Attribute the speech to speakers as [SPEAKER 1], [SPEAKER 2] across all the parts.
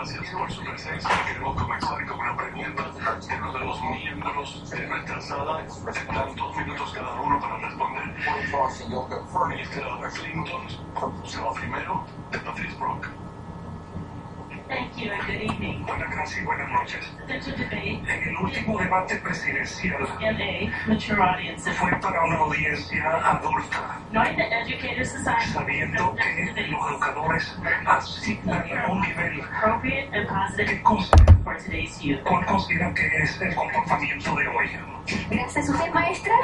[SPEAKER 1] gracias por su presencia. Queremos comenzar con una pregunta que uno de los miembros de nuestra sala tendrán dos minutos cada uno para responder. Mr. Clinton se va primero de Patrice Brock.
[SPEAKER 2] Thank
[SPEAKER 1] Buenas gracias y buenas noches. En el último debate presidencial fue para una audiencia adulta,
[SPEAKER 2] that
[SPEAKER 1] sabiendo que los educadores asignan un nivel
[SPEAKER 2] appropriate and positive
[SPEAKER 1] que cosa,
[SPEAKER 2] for today's youth.
[SPEAKER 1] cuál consideran que es el comportamiento de hoy.
[SPEAKER 3] Gracias, ¿usted maestra?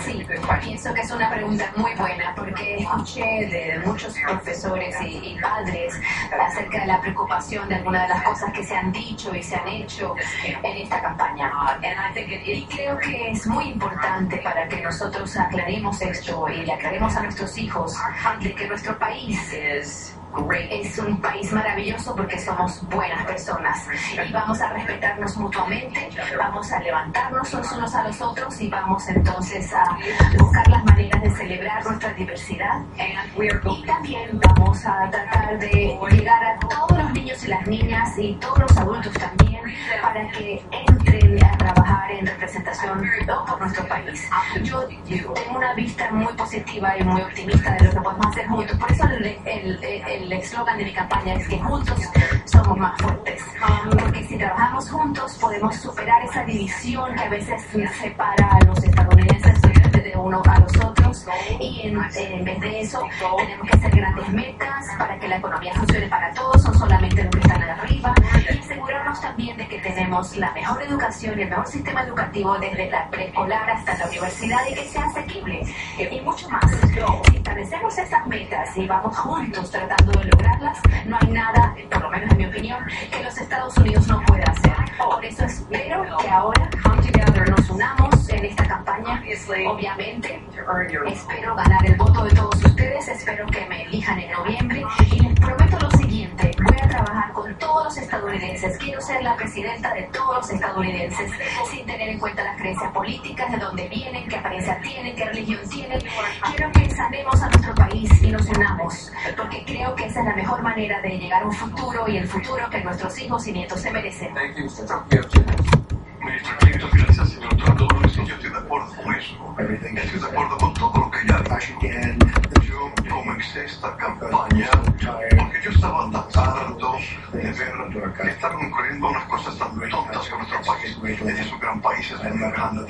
[SPEAKER 3] Sí, pienso que es una pregunta muy buena porque escuché de muchos profesores y, y padres acerca de la preocupación de algunas de las cosas que se han dicho y se han hecho en esta campaña. Y creo que es muy importante para que nosotros aclaremos esto y le aclaremos a nuestros hijos de que nuestro país es es un país maravilloso porque somos buenas personas. Y vamos a respetarnos mutuamente, vamos a levantarnos los unos a los otros y vamos entonces a buscar las maneras de celebrar nuestra diversidad. Y también vamos a tratar de llegar a todos los niños y las niñas y todos los adultos también para que entren a trabajar en representación por nuestro país. Yo tengo una vista muy positiva y muy optimista de lo que podemos hacer juntos, por eso el, el, el el eslogan de mi campaña es que juntos somos más fuertes. Porque si trabajamos juntos podemos superar esa división que a veces separa a los estadounidenses de uno a los otros y en, en vez de eso tenemos que hacer grandes metas para que la economía funcione para todos, no solamente los que están arriba y asegurarnos también de que tenemos la mejor educación y el mejor sistema educativo desde la preescolar hasta la universidad y que sea asequible y mucho más. Si establecemos esas metas y vamos juntos tratando de lograrlas, no hay nada, por lo menos en mi opinión, que los Estados Unidos no pueda hacer. Por eso espero que ahora nos unamos en esta campaña. Obviamente, espero ganar el voto de todos ustedes, espero que me elijan en noviembre y les prometo lo siguiente, voy a trabajar con todos los estadounidenses, quiero ser la presidenta de todos los estadounidenses, sin tener en cuenta las creencias políticas, de dónde vienen, qué apariencia tienen, qué religión tienen. Quiero que sanemos a nuestro país y nos unamos, porque creo que esa es la mejor manera de llegar a un futuro y el futuro que nuestros hijos y nietos se merecen.
[SPEAKER 1] Gracias, señor. Yo estoy de acuerdo con eso. Estoy de acuerdo con todo lo que ya ha dicho. Yo comencé esta campaña porque yo estaba tan harto de ver que estaban ocurriendo unas cosas tan tontas con nuestro país. Este es un gran país, es una gran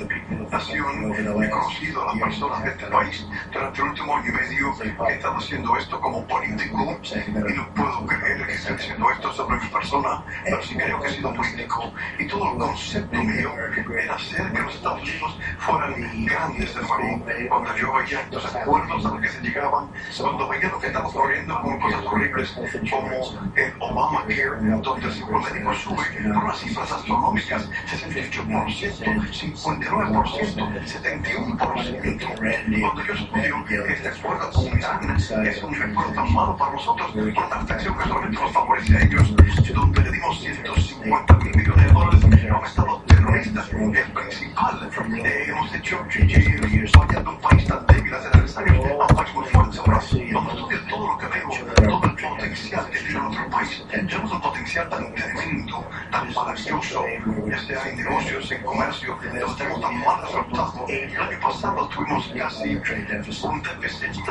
[SPEAKER 1] nación. He conocido a las personas de este país durante el último año y medio he estado haciendo esto como político y no puedo creer que esté haciendo esto sobre mi persona, pero sí creo que he sido político y todo el concepto mío era hacer que los Estados Unidos fueran grandes de nuevo. Cuando yo veía estos acuerdos a los que se llegaban, cuando veía lo que estaba ocurriendo con cosas horribles como el Obamacare, donde el seguro médico sube por unas cifras astronómicas, 68%, 59%, 71%. Cuando yo estudio este acuerdo Irán es un acuerdo tan malo para nosotros por la taxación que solamente nos favorece a ellos, donde le dimos 150 mil millones de dólares a un Estado terrorista, el principal. Eh, hemos hecho, eh, potencial que tiene nuestro país, tenemos un potencial tan tremendo, tan maravilloso, ya sea en negocios, en comercio, los tenemos tan mal resultados. El año pasado tuvimos casi un déficit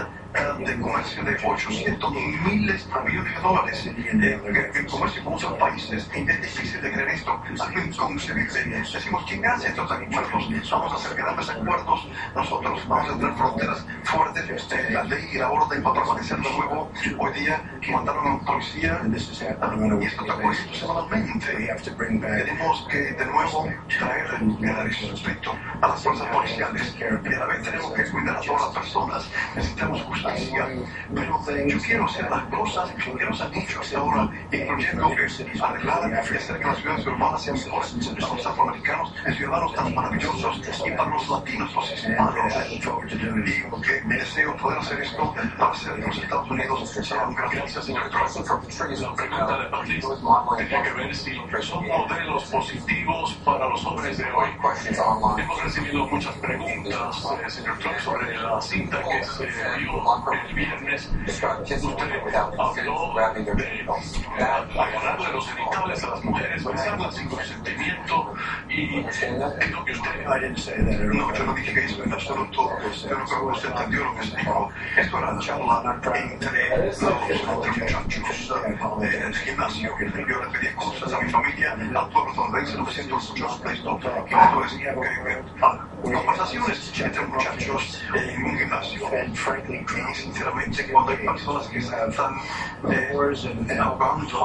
[SPEAKER 1] de comercio de 800 miles de millones de dólares en comercio con otros países. Es difícil de creer esto, algo inconcebible. Decimos, ¿quién hace estos acuerdos? Vamos a hacer grandes acuerdos, nosotros vamos a tener fronteras fuertes, eh, la ley y la orden va a permanecer de nuevo. Hoy día mandaron a un policía y esto está ocurriendo semanalmente. Tenemos que de nuevo traer el respeto a las fuerzas policiales y a la vez tenemos que cuidar a todas las personas. Necesitamos justicia, pero yo quiero hacer las cosas que nos han dicho hasta ahora, incluyendo que arreglar y hacer que las ciudades urbanas sean mejores para los afroamericanos, ciudadanos tan maravillosos y para los latinos, los hispanos. Y que deseo poder hacer esto para hacer que los Estados Unidos sean un gran país. Tenía que ver si son modelos positivos para los hombres de hoy. Hemos recibido muchas preguntas, eh, señor Trump, sobre la cinta que se vio el viernes. Usted habló de agarrarle los genitales a las mujeres, besarlas sin consentimiento y creo que usted... No, yo no dije eso en absoluto, pero creo que usted entendió lo que se dijo. Esto era la charla entre los muchachos eh, el gimnasio. Yo le pedí cosas a mi familia, me siento orgulloso de esto. Y esto es que, ah, conversaciones entre muchachos en un gimnasio. Y sinceramente, cuando hay personas que se están eh, ahogando,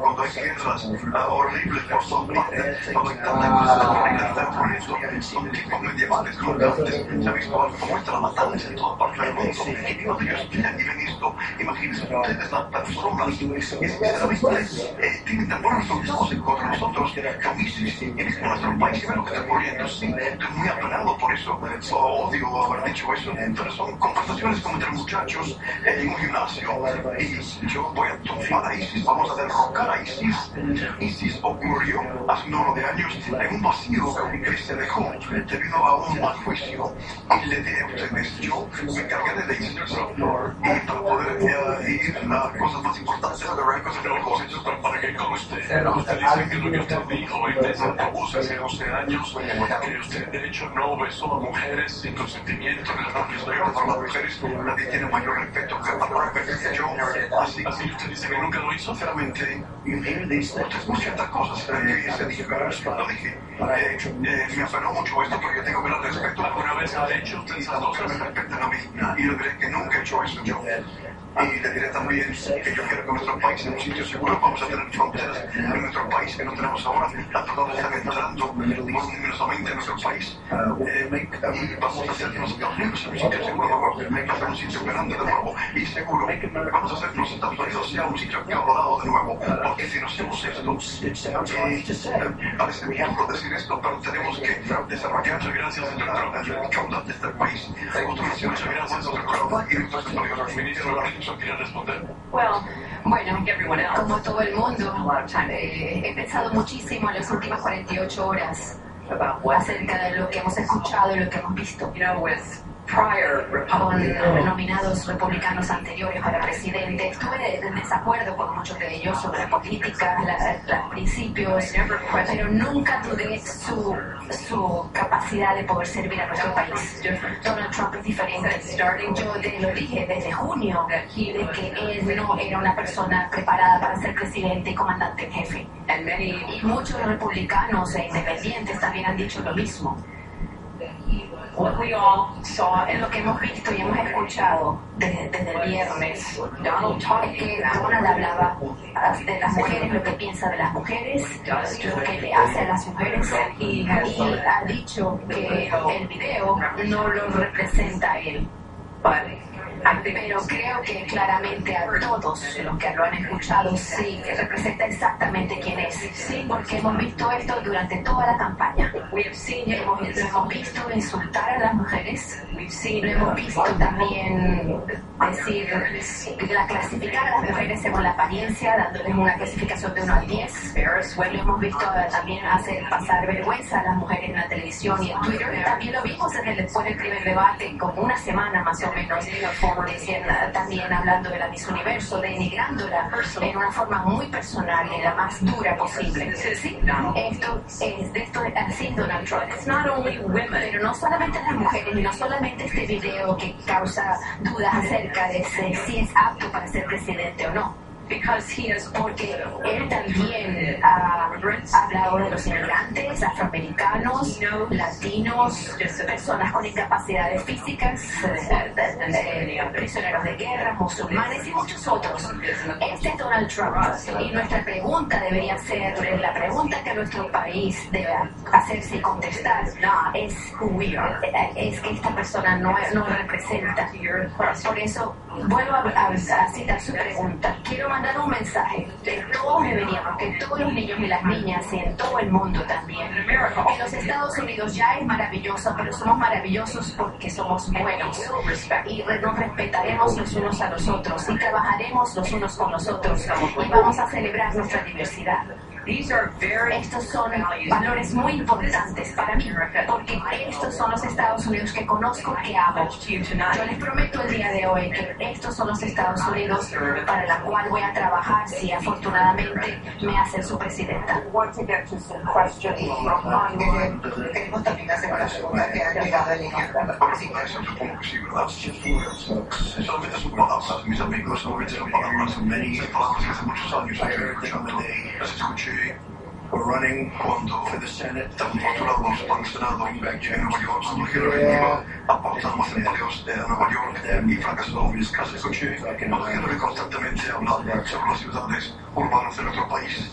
[SPEAKER 1] cuando hay guerras eh, horribles por todas partes, cuando hay tanta cosa que está ocurriendo, son tipos medievales, colgantes, se ha visto algo como esta, en todas partes del mundo. Y digo, Dios, mira, miren esto, imagínense ustedes las personas que sinceramente eh, tienen tan buenos resultados en contra de nosotros, ISIS, en nuestro país, y ven lo que está ocurriendo, sí, estoy muy apenado por eso, odio haber dicho eso, pero son conversaciones como entre muchachos en un gimnasio, y yo voy a tumbar a ISIS, vamos a derrocar a ISIS. ISIS ocurrió hace un número de años en un vacío que se dejó debido a un mal juicio. Y le diré a ustedes, yo me encargaré de ISIS y para poder eh, ir a cosas más importantes, a cosas de negocios, para, para que como usted, dice que lo que usted dijo en ese autobús hace 12 años, que usted de hecho no besó a mujeres sin consentimiento superior para las mujeres, nadie tiene mayor respeto que para que yo. Así, así usted dice que nunca lo hizo. Sinceramente, usted escucha ciertas cosas que se dije, lo dije. Eh, eh, me apenó mucho esto porque tengo que dar respeto. ¿Alguna vez ha hecho usted esas cosas? Me respeten a mí y le diré que nunca he hecho eso yo. Y le diré también que yo quiero que nuestro país sea un sitio seguro. Vamos a tener fronteras en nuestro país que no tenemos ahora. Las personas están entrando voluminosamente en nuestro país. Eh, y vamos a hacer que los Estados Unidos sea un sitio seguro. Vamos a hacer un sitio grande de nuevo y seguro. Vamos a hacer que los Estados Unidos sea un sitio acabado de nuevo. Porque si no hacemos esto, eh, parece duro decir esto, pero tenemos que desarrollar. Gracias, Trump. El caudal de este país. Muchas gracias, señor Trump. Y entonces, el responder.
[SPEAKER 3] Well, bueno, como todo el mundo, eh, he pensado muchísimo en las últimas 48 horas acerca de lo que hemos escuchado y lo que hemos visto. Con nominados republicanos anteriores para presidente, estuve en desacuerdo con muchos de ellos sobre la política, los principios, pero nunca dudé su, su capacidad de poder servir a nuestro país. Donald Trump es diferente. Yo te lo dije desde junio, de que él no era una persona preparada para ser presidente y comandante en jefe. Y muchos republicanos e independientes también han dicho lo mismo. En lo que hemos visto y hemos escuchado desde, el viernes, es que Donald hablaba de las mujeres, lo que piensa de las mujeres, lo que le hace a las mujeres, y, ha dicho que el video no lo representa a él. Pero creo que claramente a todos los que lo han escuchado sí, que representa exactamente quién es. Sí, porque hemos visto esto durante toda la campaña. Hemos, lo hemos visto insultar a las mujeres, lo hemos visto también decir, la clasificar a las mujeres según la apariencia, dándoles una clasificación de 1 a 10. Lo hemos visto también hacer pasar vergüenza a las mujeres en la televisión y en Twitter. También lo vimos en el, después del primer debate, como una semana más o menos, diciendo, también hablando de la Miss Universo, denigrándola en una forma muy personal y la más dura posible. ¿Sí? Esto es de esto así Donald Trump. Pero no solamente las mujeres y no solamente este video que causa dudas acerca de si es apto para ser presidente o no porque él también ha hablado de los inmigrantes, afroamericanos, latinos, personas con discapacidades físicas, prisioneros de guerra, musulmanes y muchos otros. Este es Donald Trump y nuestra pregunta debería ser, la pregunta que nuestro país debe hacerse y contestar es, es que esta persona no, no representa. Por eso vuelvo a, a- a citar su pregunta. Quiero mandar un mensaje de todos deberíamos, que todos los niños y las niñas y en todo el mundo también. En los Estados Unidos ya es maravilloso, pero somos maravillosos porque somos buenos y nos respetaremos los unos a los otros y trabajaremos los unos con los otros y vamos a celebrar nuestra diversidad.
[SPEAKER 4] These are very
[SPEAKER 3] Estos son valores muy importantes para mí, porque estos son los Estados Unidos que conozco, que amo. Yo
[SPEAKER 4] tonight.
[SPEAKER 3] les prometo el día de hoy que estos son los Estados Unidos para la cual voy a trabajar si afortunadamente me hacen su presidenta.
[SPEAKER 5] Eh, también hacer una pregunta que ha llegado línea. Sí,
[SPEAKER 1] Para eso supongo que sí, ¿verdad? Solamente son palabras, mis amigos, solamente son palabras. Son palabras que hace muchos años estoy escuchando. Las escuché
[SPEAKER 6] We're running
[SPEAKER 1] cuando
[SPEAKER 6] for the Senate.
[SPEAKER 1] postulados para el Senado en Nueva York, Hillary iba a aportar más empleos de Nueva York y fracasó. Las escuché cuando Hillary constantemente habla sobre las ciudades urbanas de nuestro país.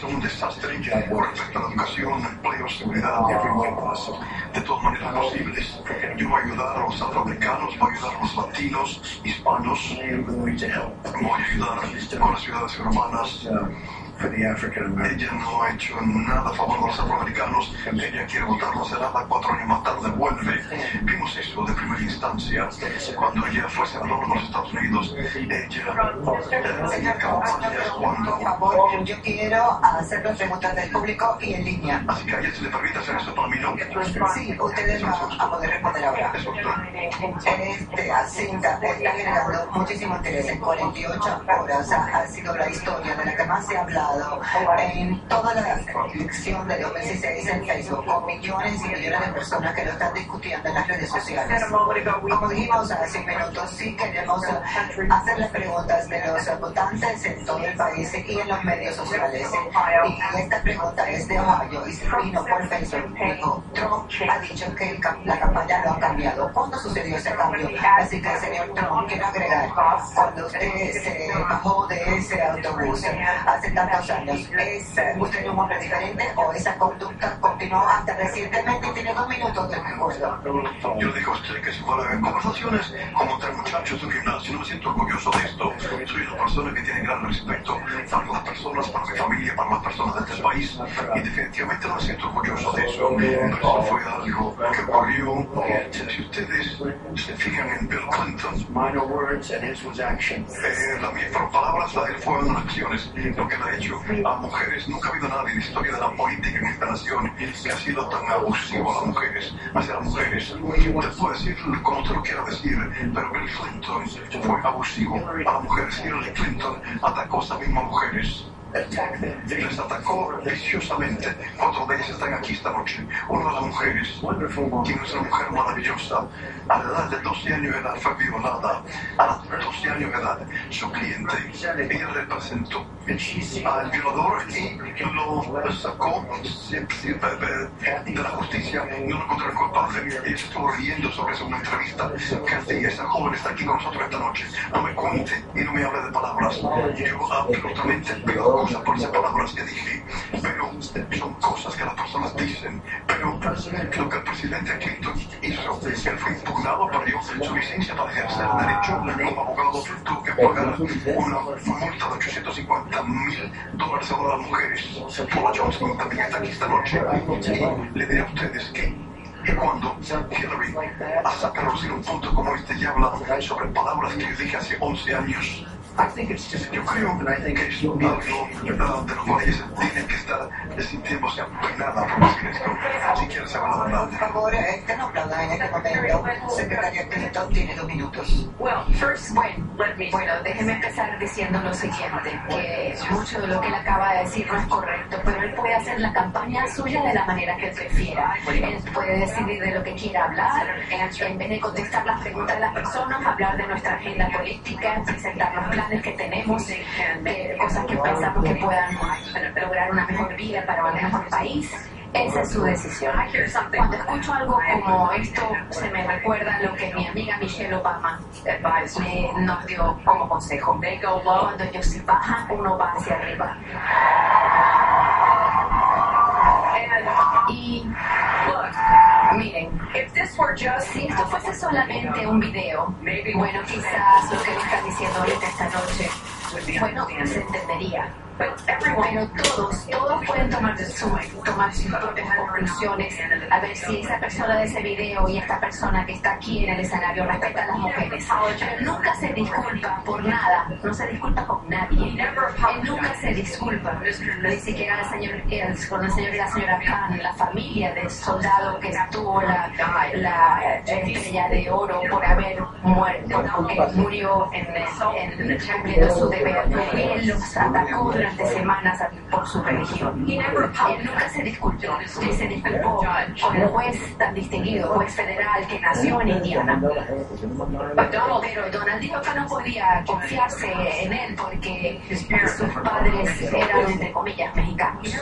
[SPEAKER 1] Son un desastre con respecto a la educación, empleo, seguridad,
[SPEAKER 6] possible.
[SPEAKER 1] de todas maneras posibles. Yo voy a ayudar a los afroamericanos, voy a ayudar a los latinos, hispanos, voy a ayudar con las ciudades urbanas.
[SPEAKER 6] For the African American.
[SPEAKER 1] Ella no ha hecho nada a favor de los afroamericanos. Ella quiere votarlos a nada, cuatro años más tarde vuelve. Vimos eso de primera instancia. Cuando ella fue senadora de los Estados Unidos, ella tenía campañas
[SPEAKER 5] Por
[SPEAKER 1] cuando...
[SPEAKER 5] favor, yo quiero hacer las preguntas del público y en línea.
[SPEAKER 1] Así que a ella se le permite hacer eso para mí, ¿no?
[SPEAKER 5] Sí, ustedes van a poder responder ahora. Este Asinta está generando muchísimo interés. En 48 horas ha, ha sido la historia de la que más se en toda la elección de 2016 en Facebook, con millones y millones de personas que lo están discutiendo en las redes sociales. Como dijimos hace minutos, sí queremos hacer las preguntas de los votantes en todo el país y en los medios sociales. Y esta pregunta es de Ohio y se vino por Facebook. Trump ha dicho que la campaña lo ha cambiado. ¿Cuándo sucedió ese cambio? Así que, señor Trump, quiero agregar, cuando usted se bajó de ese autobús hace tantos años, ¿es usted un hombre diferente o esa conducta continuó hasta recientemente tiene dos minutos de recuerdo?
[SPEAKER 1] Yo dije a usted que si en conversaciones como entre muchachos de gimnasio, no me siento orgulloso de esto. Soy una persona que tiene gran respeto para las personas, para mi familia, para las personas de este país y definitivamente no me siento orgulloso de eso. Pero eso fue algo que ocurrió. Si ustedes se fijan en Bill Clinton, eh, las fueron palabras, de él fueron acciones. Lo que él ha hecho a mujeres, nunca ha habido nadie en la historia de la política en esta nación que ha sido tan abusivo a las mujeres, hacia las mujeres. Usted puede decir como usted lo quiera decir, pero Bill Clinton fue abusivo a las mujeres. Hillary Clinton atacó a esas mismas mujeres. Les atacó viciosamente. Cuatro de ellas están aquí esta noche. Una de las mujeres quien es una mujer maravillosa, a la edad de 12 años de edad fue violada, a los 12 años de edad, su cliente, ella representó al violador y lo sacó de, la justicia, no lo encontraron culpable. Ella estuvo riendo sobre eso en una entrevista hacía esa joven está aquí con nosotros esta noche. No me cuente y no me hable de palabras. Yo absolutamente pido cosas por esas palabras que dije, pero son cosas que las personas dicen. Pero lo que el presidente Clinton hizo, él fue impugnado, perdió su licencia para ejercer derecho como abogado, tuvo que pagar una multa de 850 mil dólares a las mujeres. Paula Johnson también está aquí esta noche. Y le diré a ustedes que y cuando Hillary saca a reducir un punto como este y habla sobre palabras que dije hace 11 años,
[SPEAKER 6] I think it's just
[SPEAKER 1] yo creo
[SPEAKER 6] and I think
[SPEAKER 1] que uh, de lo cual ella se tiene que estar sintiéndose apenada por decir esto. Si quiere saber la
[SPEAKER 5] Por favor, estén en este momento. Clinton tiene dos minutos.
[SPEAKER 2] Well, first,
[SPEAKER 3] Bueno,
[SPEAKER 2] let me
[SPEAKER 3] bueno, déjeme empezar diciendo lo siguiente, que mucho de lo que él acaba de decir no es correcto, pero él puede hacer la campaña suya de la manera que él prefiera. Él puede decidir de lo que quiera hablar, en vez de contestar las preguntas de las personas, hablar de nuestra agenda política, presentar los planes que tenemos, eh, cosas que pensamos que puedan lograr una mejor vida para un mejor país. Esa es su decisión. Cuando escucho algo como esto, se me recuerda lo que mi amiga Michelle Obama me, nos dio como consejo. Cuando ellos bajan, uno va hacia arriba. Y si esto fuese solamente un video, bueno, quizás lo que me están diciendo ahorita esta noche, bueno, se entendería. Pero todos, todos pueden tomar, su, tomar sus propias conclusiones, a ver si esa persona de ese video y esta persona que está aquí en el escenario respeta a las mujeres. Nunca se disculpa por nada, no se disculpa con nadie. Él nunca se disculpa, ni siquiera el señor, el, con el señor y la señora Khan, la familia del soldado que tuvo la, la estrella de oro por haber muerto, porque murió en, en cumpliendo su deber. Él los atacó durante semanas por su religión. Él nunca se disculpó, ni se disculpó con el juez tan distinguido, juez federal que nació en Indiana. Pero Donald dijo que no podía confiarse en él porque sus padres eran, entre comillas, mexicanos.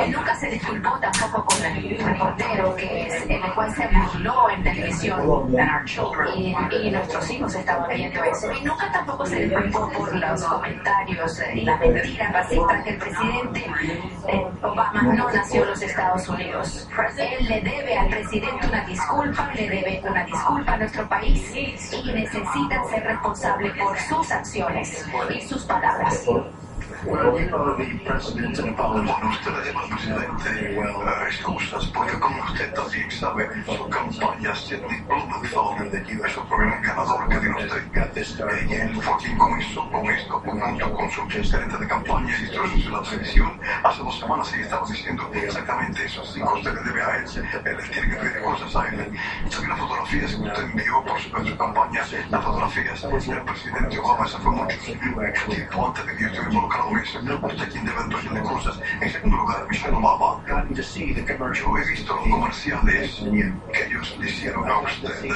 [SPEAKER 3] Él nunca se disculpó tampoco con el reportero que es, el cual se burló en televisión y, y nuestros hijos estaban viendo eso. Y nunca tampoco se disculpó por los comentarios y las mentiras racistas que el presidente eh, Obama no nació en los Estados Unidos. Él le debe al presidente una disculpa, le debe una disculpa a nuestro país y necesita ser responsable por sus acciones y sus palabras.
[SPEAKER 6] Well, you know the president and
[SPEAKER 1] Bueno, usted llama al presidente eh, excusas, porque como usted también sabe, su campaña Sidney Blumenthal es un primer ganador que tiene usted. Y él fue quien comenzó con esto, junto con su gerente de campaña y todo eso en la televisión. Hace dos semanas ella estaba diciendo exactamente eso, así que usted le debe a él, él tiene que pedir cosas a él. Y también las fotografías que usted envió por su, su campaña, las fotografías del presidente Obama, eso fue mucho tiempo antes de que yo estuviera involucrado en eso. Usted quien debe entonces de cosas. En segundo lugar,
[SPEAKER 6] the commercial.
[SPEAKER 1] yo he visto los comerciales que ellos le hicieron a usted. Y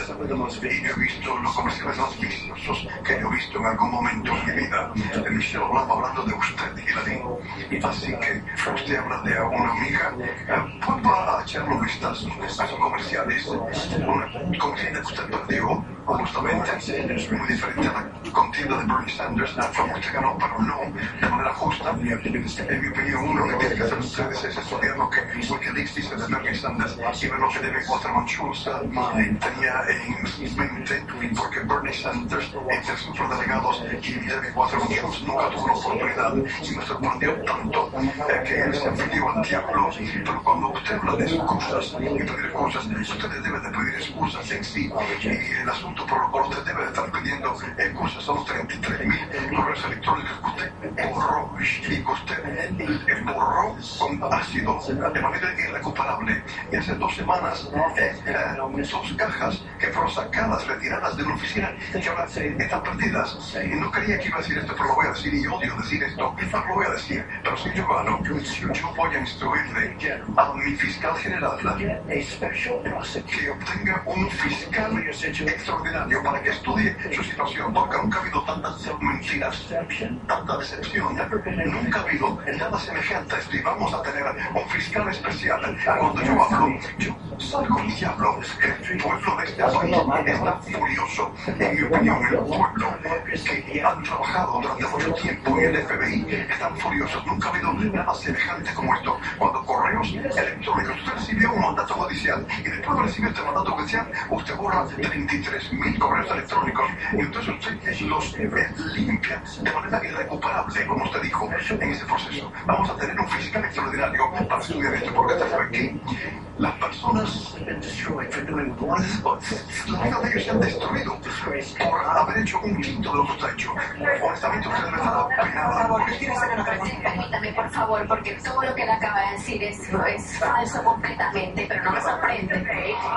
[SPEAKER 1] yo he visto los comerciales más viciosos que yo he visto en algún momento en mi vida. Michelle Obama hablando de usted, Hillary. Así que usted habla de una amiga. eh, Vuelva a echarle un vistazo a esos comerciales. Una contienda que usted perdió, justamente, muy diferente a la contienda de Bernie Sanders. Fue usted ganó, pero no de manera justa. En mi opinión, uno que tiene que hacer ustedes es estudiar lo que Wikileaks dice de Bernie Sanders y ver lo que David Waterman Schultz tenía en mente, porque Bernie Sanders, entre sus delegados y David Waterman Schultz nunca tuvo la oportunidad y me sorprendió tanto eh, que él se afilió al diablo. Pero cuando usted habla de excusas y pedir excusas, usted debe de pedir excusas en sí. Y el asunto por lo cual usted debe de estar pidiendo excusas a los 33 mil correos electrónicos que usted borró usted borró con ácido de manera irrecuperable. Y hace dos semanas, eh, cajas que fueron sacadas, retiradas de una oficina que ahora están perdidas. Y no creía que iba a decir esto, pero lo voy a decir y odio decir esto. No lo voy a decir, pero si yo voy a instruirle a mi fiscal general que obtenga un fiscal extraordinario para que estudie su situación, porque nunca ha habido tantas mentiras, tanta decepción. Nunca ha habido nada semejante y vamos a tener un fiscal especial. Cuando yo hablo, yo El pueblo de este país está furioso. En mi opinión, el pueblo que han trabajado durante mucho tiempo en el FBI están furiosos. Nunca ha habido nada semejante como esto. Cuando correos electrónicos, usted recibió un mandato judicial y después de recibir este mandato judicial, usted borra 33 mil correos electrónicos y entonces usted los limpia de manera irrecuperable, como usted dijo, en ese proceso. Vamos a tener un fiscal extraordinario para estudiar esto, porque usted sabe que las personas,
[SPEAKER 6] Been destroyed for doing one
[SPEAKER 1] la vida de ellos se han destruido por haber hecho un quinto de lo que usted ha hecho. Honestamente, usted debe estar apenada.
[SPEAKER 3] Permítame, por favor, porque todo lo que él acaba de decir es, es falso completamente, pero no me sorprende.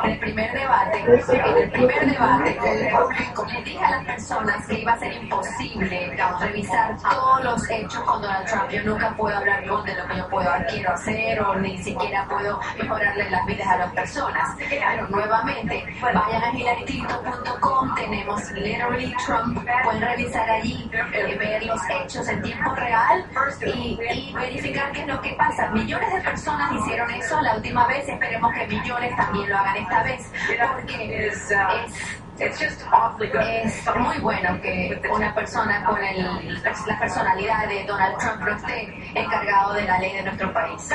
[SPEAKER 3] En el primer debate, en el primer debate, el público le dije a las personas que iba a ser imposible revisar todos los hechos con Donald Trump. Yo nunca puedo hablar con de lo que yo puedo, quiero hacer o ni siquiera puedo mejorarle las vidas a las personas. Pero nuevamente, vayan a hilaryclinton.com, tenemos Literally Trump, pueden revisar allí, eh, ver los hechos en tiempo real y, y verificar qué es lo que pasa. Millones de personas hicieron eso la última vez, esperemos que millones también lo hagan esta vez, porque es es muy bueno que una persona con el, la personalidad de Donald Trump esté encargado de la ley de nuestro país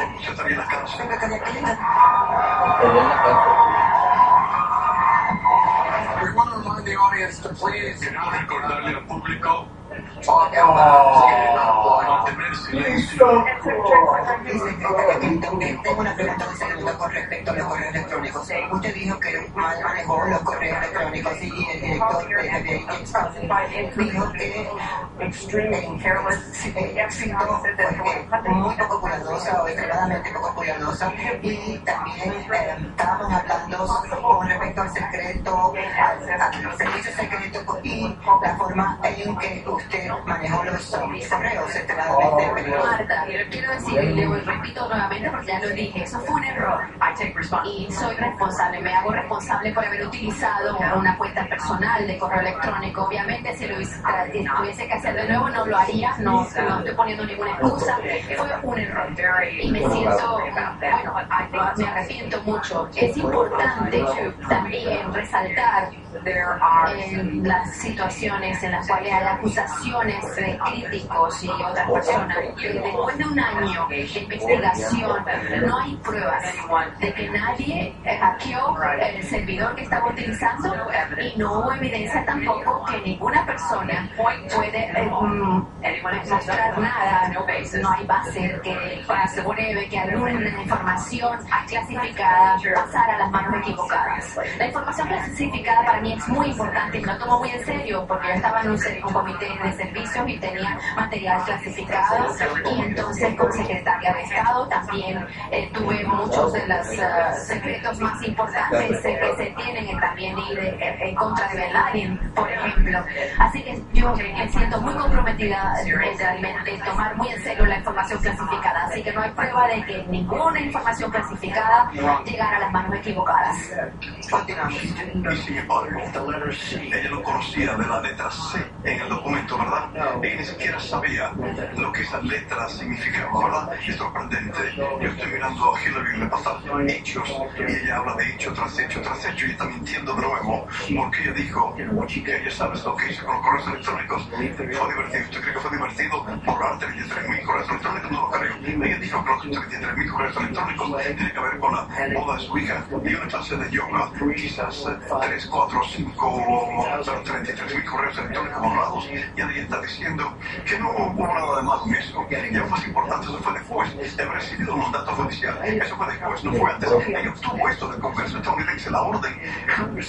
[SPEAKER 5] que también tengo una pregunta con respecto a los correos electrónicos. Usted dijo que mal manejó los correos electrónicos y el director de dijo que
[SPEAKER 7] Extremely careless.
[SPEAKER 5] Éxito fue muy poco cuidadosa extremadamente poco y también estábamos hablando con respecto al secreto, al servicio secreto y la forma en que usted manejó los um, correos extremadamente peligrosos.
[SPEAKER 3] Marta, quiero decir, y le repito nuevamente porque ya lo dije, eso fue un error. Y soy responsable, me hago responsable por haber utilizado una cuenta personal de correo electrónico. Obviamente, si lo hubiese, eh, tuviese que hacer de nuevo, no lo haría, no, no estoy poniendo ninguna excusa. Fue un error. Y me siento, bueno, me arrepiento mucho. Es importante también resaltar en las situaciones en las cuales hay acusaciones de críticos y otras personas después de un año de investigación no hay pruebas de que nadie hackeó el servidor que estaba utilizando y no hubo evidencia tampoco que ninguna persona puede eh, mostrar nada, no, hay base que pruebe que alguna información clasificada pasara a las manos equivocadas. La información clasificada para mí es muy importante y lo tomo muy en serio porque yo estaba en un, un comité de servicios y tenía material clasificado y entonces como secretaria de Estado también eh, tuve muchos de los eh, secretos más importantes eh, que se tienen eh, también ir eh, en contra de Bin Laden, por ejemplo. Así que yo me siento muy comprometida eh, realmente en tomar muy en serio la información clasificada. Así que no hay prueba de que ninguna información clasificada llegara a las manos equivocadas.
[SPEAKER 5] Continuamos.
[SPEAKER 1] Y sin embargo, ella no conocía de la letra C en el documento, ¿verdad? Ella ni siquiera sabía lo que esa letra significaba, ¿verdad? Es sorprendente. Yo estoy mirando a Hillary repasar hechos y ella habla de hecho tras hecho tras hecho y está mintiendo de nuevo porque ella dijo que ella sabe lo que hizo con los correos electrónicos. Fue divertido. ¿Usted cree que fue divertido borrar 33.000 correos electrónicos? No lo creo. Ella dijo que los 33.000 correos electrónicos tiene que ver con la boda de su hija y una clase de yoga. Quizás 3, 4, 5, 33.000 correos electrónicos borrados. Y está diciendo que no hubo nada de malo en eso. Lo más importante, eso fue después de haber recibido un mandato judicial. Eso fue después, no fue antes. Ella obtuvo esto del Congreso estadounidense, la orden. Y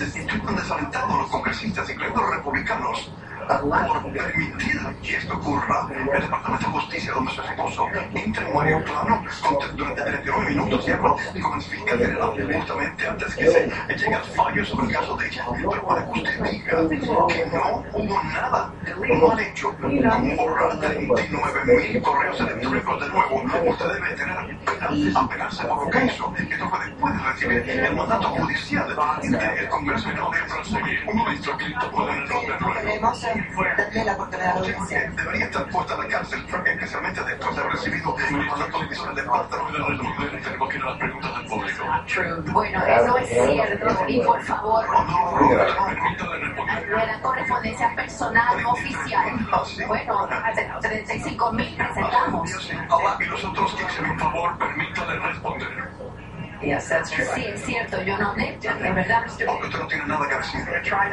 [SPEAKER 1] Estuvieron desalentados los congresistas, incluyendo los republicanos, por permitir que esto ocurra. El Departamento de Justicia, donde su esposo entra en medio plano durante 39 minutos y habla con el fiscal general justamente antes que se llegue al fallo sobre el caso de ella. Pero para que usted diga que no hubo nada mal hecho con borrar 39 mil correos electrónicos de nuevo, usted debe tener pena apelarse por lo que hizo. Esto fue después de recibir el mandato judicial del Congreso y no de proseguir. Un momento, Clinton, pueden error de nuevo.
[SPEAKER 5] La.
[SPEAKER 1] Debería estar puesta en la cárcel, especialmente después de haber recibido mandato judicial de parte Tenemos que ir a las preguntas del público.
[SPEAKER 3] Bueno, eso es cierto y por favor,
[SPEAKER 1] Permítame responder.
[SPEAKER 3] de la correspondencia personal no oficial. Bueno, 35 mil presentamos.
[SPEAKER 1] Y los otros 15 mil, por favor, permítale responder.
[SPEAKER 3] Sí, es cierto, yo no hablé, de verdad.
[SPEAKER 1] Porque usted no tiene nada que decir.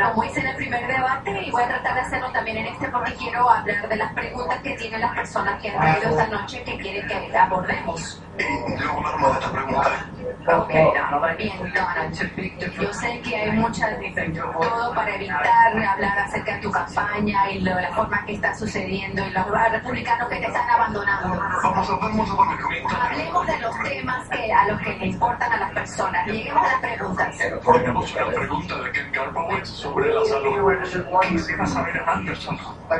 [SPEAKER 3] Como hice en el primer debate y voy a tratar de hacerlo también en este porque quiero hablar de las preguntas que tienen las personas que han venido esta noche que quieren que abordemos.
[SPEAKER 1] Y luego hablaremos de esta pregunta.
[SPEAKER 3] Ok, bien. Yo sé que hay mucha, todo para evitar hablar acerca de tu campaña y lo- la forma que está sucediendo y los republicanos que te están abandonando.
[SPEAKER 1] A, a.
[SPEAKER 3] Hablemos de los temas que, a los que le importan a las personas. Lleguemos a las preguntas.
[SPEAKER 1] Tenemos una pregunta de Ken Garpowitz sobre la salud. Quisiera saber, Anderson,
[SPEAKER 6] why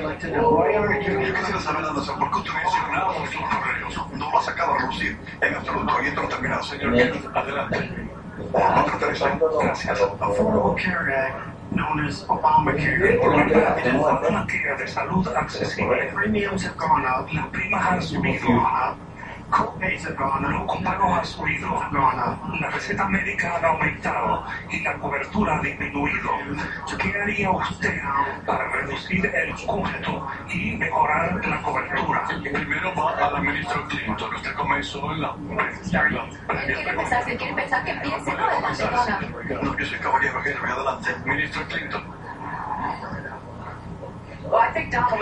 [SPEAKER 6] aren't
[SPEAKER 1] yo
[SPEAKER 6] you
[SPEAKER 1] quisiera saber, Anderson, ¿por qué usted mencionaba nuestros correos? No lo ha sacado a reducir en absoluto. Y esto terminado. Señor adelante. Otra Teresa, gracias.
[SPEAKER 8] Affordable Care Act, known as Obamacare, el programa de Obamacare de salud accesible. Premiums have gone up, las primas han subido, copays have gone up, los copagos han subido, have gone up, las recetas médicas han aumentado y la cobertura ha disminuido. ¿Qué haría usted para reducir el costo y mejorar la cobertura?
[SPEAKER 1] Primero va a la ministra Clinton. Usted comenzó en la, la
[SPEAKER 3] ¿Quién
[SPEAKER 1] previa
[SPEAKER 3] quiere empezar? Si quiere empezar, que empiece. No, adelante.
[SPEAKER 1] No, yo soy caballero Henry, adelante. Ministra Clinton.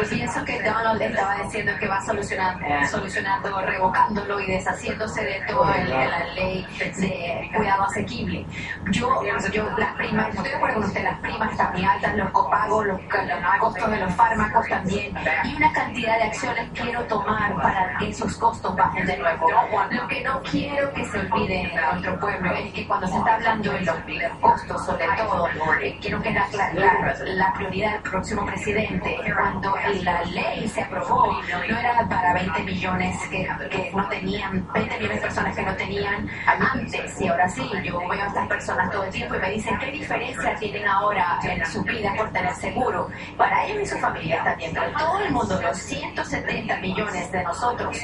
[SPEAKER 3] Pienso que Donald estaba diciendo que va solucionando, solucionando revocándolo y deshaciéndose de toda la ley de cuidado asequible. Yo, yo las primas, estoy de acuerdo con usted, las primas están muy altas, los copagos, los, los costos de los fármacos también, y una cantidad de acciones quiero tomar para que esos costos bajen de nuevo. Lo que no quiero que se olvide en nuestro pueblo es que cuando se está hablando de los, de los costos, sobre todo, eh, quiero que la, la, la- la prioridad del próximo presidente, cuando la ley se aprobó, no era para 20 millones que, que no tenían, 20 millones de personas que no tenían antes, y ahora sí, yo veo a estas personas todo el tiempo y me dicen qué diferencia tienen ahora en su vida por tener seguro, para ellos y su familia también, pero todo el mundo, los 170 millones de nosotros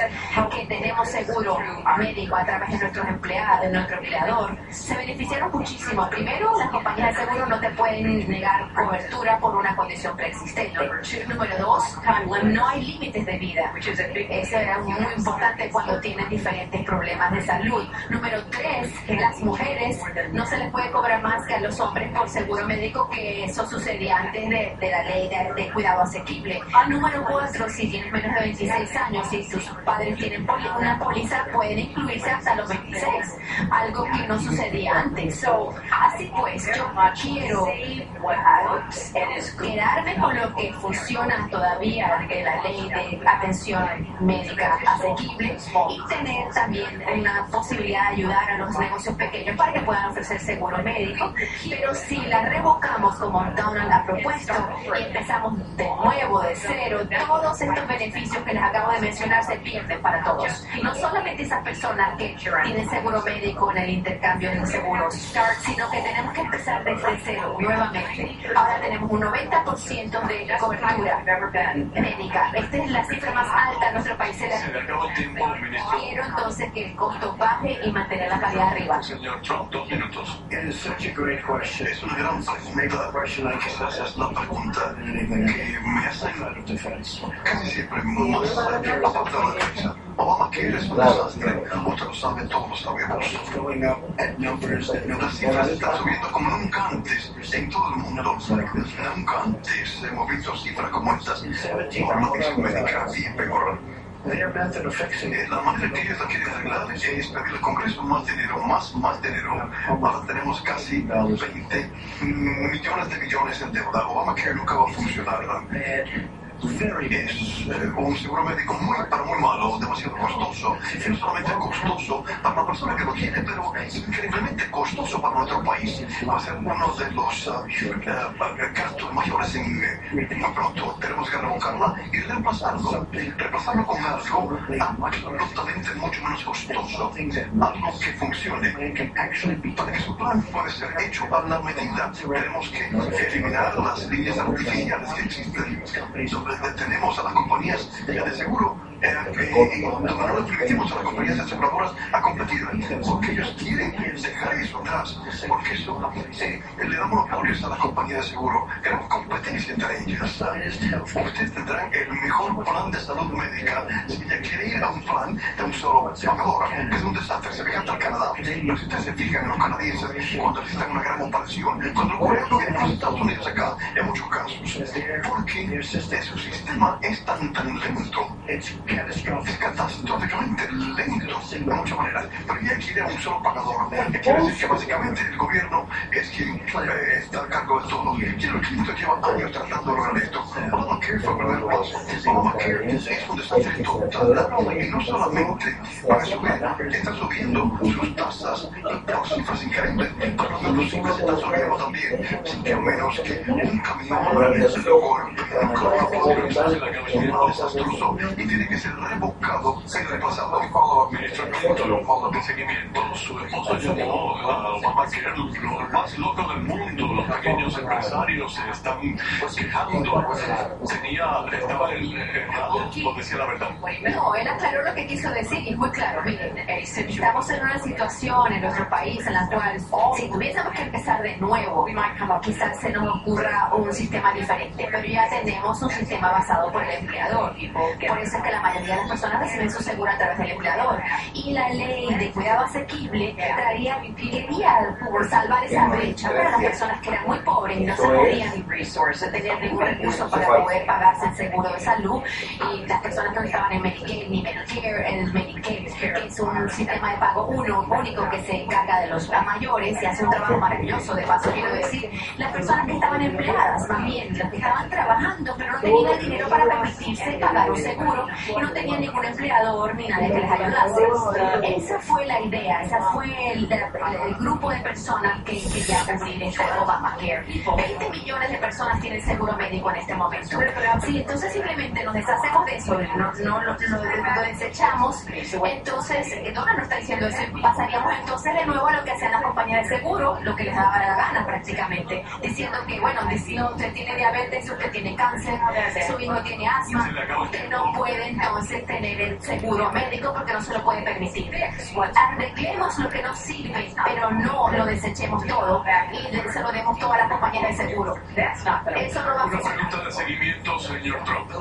[SPEAKER 3] que tenemos seguro médico a través de nuestros empleados, de nuestro empleador, se beneficiaron muchísimo. Primero, las compañías de seguro no te pueden negar cobertura por una condición preexistente. Número dos, no hay límites de vida. Eso era muy importante cuando tienen diferentes problemas de salud. Número tres, las mujeres no se les puede cobrar más que a los hombres por seguro médico, que eso sucedía antes de, de la ley de, de cuidado asequible. Número cuatro, si tienes menos de 26 años y tus padres tienen poli- una póliza, pueden incluirse hasta los 26, algo que no sucedía antes. So, así pues, yo quiero ah, quedarme con lo que funciona todavía de la ley de atención médica asequible y tener también una posibilidad de ayudar a los negocios pequeños para que puedan ofrecer seguro médico. Pero si la revocamos como Donald ha propuesto y empezamos de nuevo, de cero, todos estos beneficios que les acabo de mencionar se pierden para todos. No solamente esas personas que tienen seguro médico en el intercambio de seguros, sino que tenemos que empezar desde cero nuevamente. Ahora tenemos un 90% de cobertura médica. Esta es la cifra más alta en nuestro país.
[SPEAKER 1] Se le acabó el tiempo, ministro.
[SPEAKER 3] Quiero entonces que el costo baje y mantener la calidad arriba.
[SPEAKER 1] Señor Trump, dos minutos.
[SPEAKER 6] It is such a great question.
[SPEAKER 1] Es una gran pregunta. Quizás es la pregunta que me casi siempre más de la. Obama quiere es un desastre. Usted lo sabe, todos lo sabemos. Las cifras están subiendo como nunca antes en todo el mundo. Nunca antes hemos visto cifras como estas. Por peor.
[SPEAKER 6] Their method of fixing
[SPEAKER 1] Eh,
[SPEAKER 6] it
[SPEAKER 1] La manera que ellos la quieren arreglar es pedir al Congreso más dinero, más, más dinero. Ahora tenemos casi 20 millones de millones en deuda. Obama que nunca va a funcionar. Es eh, un seguro médico muy, pero muy malo, demasiado costoso. Y no solamente costoso para la persona que lo tiene, pero increíblemente costoso para nuestro país. Va a ser uno de los ah, eh, gastos mayores en, muy pronto. Tenemos que revocarla y reemplazarlo. Reemplazarlo con algo absolutamente mucho menos costoso. Algo que funcione. Para que su plan pueda ser hecho a la medida, tenemos que eliminar las líneas artificiales que existen, donde tenemos a las compañías de seguro que- donde no le permitimos a las compañías aseguradoras a competir, porque ellos quieren dejar eso atrás, porque eso eh, le da monopolios a las compañías de seguro, queremos competencia entre ellas. Ustedes tendrán el mejor plan de salud médica si ella quiere ir a un plan de un solo pagador, que es un desastre, se fija hasta el Canadá. Pero si ustedes se fijan en los canadienses, cuando necesitan una gran operación, cuando ocurre algo en los Estados Unidos acá, en muchos casos, porque su sistema es tan, tan lento,
[SPEAKER 6] it's
[SPEAKER 1] es
[SPEAKER 6] catastrophic.
[SPEAKER 1] catastróficamente lento de muchas maneras, pero ella quiere a un solo pagador. Quiere decir que básicamente el gobierno es quien eh, está a cargo de todo. Y el Clinton lleva años tratando de lograr esto. Obamacare fue el primer paso. Obamacare es un desastre total. Y no solamente para subir, está subiendo sus tasas por cifras increíbles, pero los otros cifras están subiendo también, sin que menos que un camión o un carro desastroso y tiene que ser revocado y reemplazado. Ministro Clinton, de seguimiento, su esposo llamó a Obamacare lo más loco del mundo. Los pequeños los empresarios se están quejando. Tenía, estaba en errado, o decía la verdad.
[SPEAKER 3] No, él aclaró lo que quiso decir y es muy claro. Miren, eh, estamos en una situación en nuestro país en la cual si tuviésemos que empezar de nuevo, quizás se nos ocurra un sistema diferente, pero ya tenemos un sistema basado por el empleador. Por eso es que la mayoría de las personas reciben su seguro a través del empleador. Y la ley de cuidado asequible traía, quería por salvar esa brecha para las personas que eran muy pobres y no se podían tener ningún recurso para poder pagarse el seguro de salud y las personas que no estaban en Medicaid ni Medicare, el Medicaid, que es un sistema de pago uno, único que se encarga de los mayores y hace un trabajo maravilloso. De paso, quiero decir, las personas que estaban empleadas, bien, las que estaban trabajando, pero no tenían el dinero para permitirse pagar un seguro y no tenían ningún empleador ni nadie que les ayudase. Esa fue la idea, esa fue el, grupo de personas que quería cumplir este Obamacare. 20 millones de personas tienen seguro médico en este momento. Sí, entonces simplemente nos deshacemos de eso, no, no lo, lo- lo desechamos. Entonces, eh, Donna nos está diciendo eso pasaríamos entonces de nuevo a lo que hacían las compañías de seguro, lo que les daba la gana prácticamente, diciendo que, bueno, si usted tiene diabetes, usted tiene cáncer, su hijo tiene asma, usted no puede entonces tener el seguro médico porque no se lo puede permitir. Arreglemos lo que nos sirve, pero no lo desechemos todo y se lo demos todo a las compañías de seguro. Eso no va a
[SPEAKER 1] Una pregunta de seguimiento, señor Trump.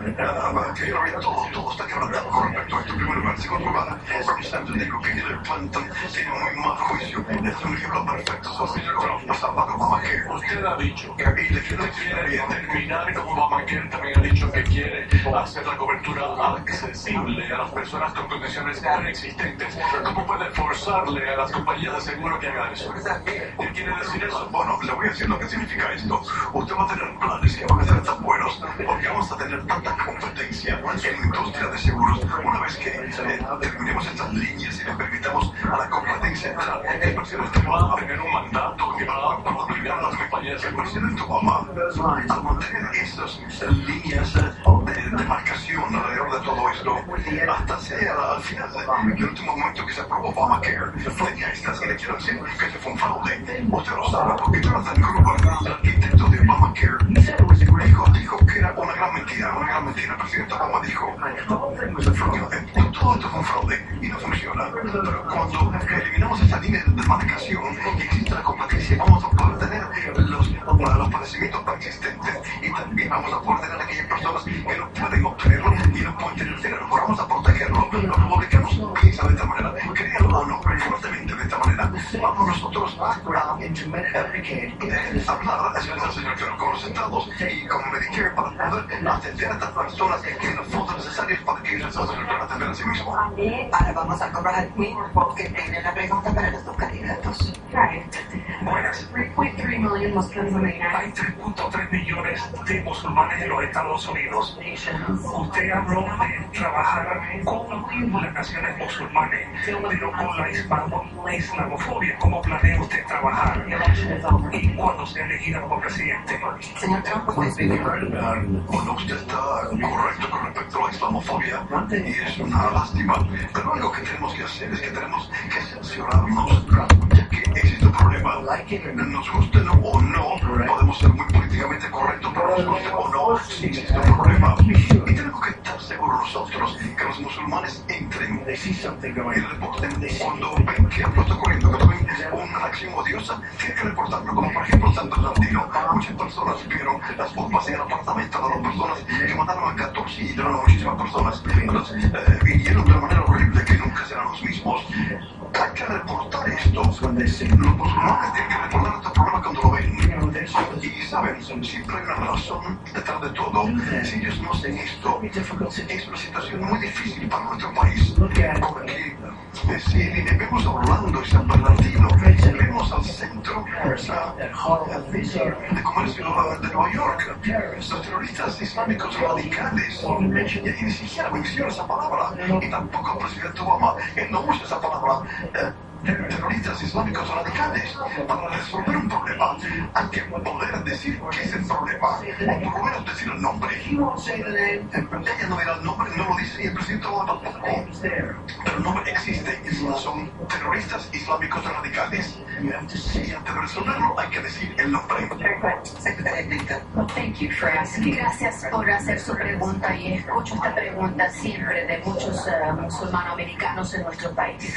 [SPEAKER 1] Que nada, que todo, todo está quebrantado con respecto a esto. En primer lugar, lugar, Bernie Sanders dijo que Hillary Clinton tiene muy mal juicio. Es un ejemplo perfecto sobre. No está para Obamacare.
[SPEAKER 9] Usted ha dicho
[SPEAKER 1] le
[SPEAKER 9] que
[SPEAKER 1] decir
[SPEAKER 9] quiere terminar con Obamacare, también ha dicho que quiere hacer la cobertura accesible a las personas con condiciones preexistentes. ¿Cómo puede forzarle a las compañías de seguro que hagan eso? ¿Qué quiere decir eso?
[SPEAKER 1] Bueno, le voy a decir lo que significa esto. Usted va a tener planes que van a ser tan buenos porque vamos a tener tanta competencia en la industria de seguros. Una vez que eh, terminemos estas líneas y le permitamos a la competencia entrar, el presidente
[SPEAKER 9] Va a tener un mandato que va a obligar a las compañías
[SPEAKER 1] el presidente Obama, al mantener esas líneas de demarcación alrededor de todo esto, hasta sea al final del último momento que se aprobó Obamacare, tenía estas, y le quiero decir que ese fue un fraude. Usted lo sabe, porque Jonathan Gruber, el arquitecto de Obamacare, dijo, dijo que era una gran mentira, una gran mentira. El presidente Obama dijo, que todo esto fue un fraude y no funciona. Pero cuando eliminamos esa línea de demarcación y existe la competencia, vamos a poder tener los, los padecimientos persistentes y también vamos a poder tener aquellas personas que no pueden obtenerlo y no pueden tener dinero. Pero vamos a protegerlo. Los republicanos piensan de esta manera, créanlo o no, fuertemente de esta manera. Vamos nosotros a hablar señor, señor Trump, con los estados y con Medicare para poder atender a estas personas que tienen los fondos necesarios para que ellos puedan atender a sí.
[SPEAKER 5] Ahora vamos a Corral Smith que tiene la pregunta para los dos candidatos.
[SPEAKER 9] Buenas.
[SPEAKER 7] 3.3 million Muslims in the United
[SPEAKER 8] Hay 3.3 millones de musulmanes en los Estados Unidos. Usted habló de trabajar con las naciones musulmanes, pero con la islamo- islamofobia. ¿Cómo planea usted trabajar? Y cuando sea elegida como presidente.
[SPEAKER 5] Señor Trump, puede
[SPEAKER 1] usted está correcto con respecto a la islamofobia y es una lástima. Pero algo que tenemos que hacer es que tenemos que cerciorarnos que existe un problema. Nos guste no, o no, podemos ser muy políticamente correctos, pero nos guste o no, existe un problema. Y tenemos que estar seguros nosotros que los musulmanes entren y reporten cuando ven que algo está ocurriendo, cuando ven una acción odiosa, tienen que reportarlo. Como por ejemplo en San Bernardino, muchas personas vieron las bombas en el apartamento de dos personas que mataron a 14 y a muchísimas personas. Los, eh, vinieron de una manera horrible que nunca serán los mismos. Hay que reportar esto. Los musulmanes tienen que reportar estos problemas cuando lo ven. Y saben, siempre hay una razón detrás de todo. Si ellos no hacen esto, es una situación muy difícil para nuestro país. Porque eh, si vemos a Orlando y San Bernardino, vemos al centro ah, de comercio de Nueva York, los terroristas islámicos radicales, ni siquiera menciona esa palabra, y tampoco el presidente Obama, él no usa esa palabra. なん。Terroristas islámicos radicales para resolver un problema. Hay que poder decir qué es el problema o por lo menos decir el nombre. Ella no era el nombre no lo dice y el presidente Obama. Tampoco pero el nombre existe son terroristas islámicos radicales. Y antes de resolverlo hay que decir el nombre.
[SPEAKER 3] Gracias por hacer su pregunta y escucho esta pregunta siempre de muchos eh, musulmanos americanos en nuestro país.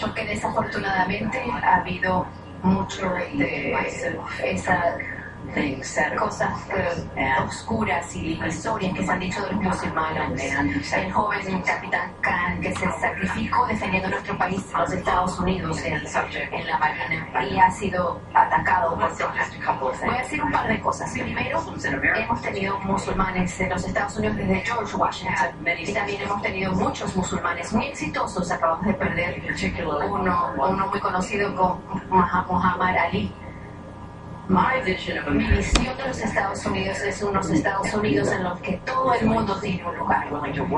[SPEAKER 3] Porque desafortunadamente ha habido mucho de
[SPEAKER 7] things that
[SPEAKER 3] cosas eh, oscuras y historias que se han dicho de los musulmanes. El joven capitán Khan que se sacrificó defendiendo nuestro país, los Estados Unidos, en, en la marina y ha sido atacado por Voy a decir un par de cosas. Primero, hemos tenido musulmanes en los Estados Unidos desde George Washington. Y también hemos tenido muchos musulmanes muy exitosos. Acabamos de perder uno, uno muy conocido con Muha- Muhammad Ali. Mi visión de los Estados Unidos es unos Estados Unidos en los que todo el mundo tiene un lugar.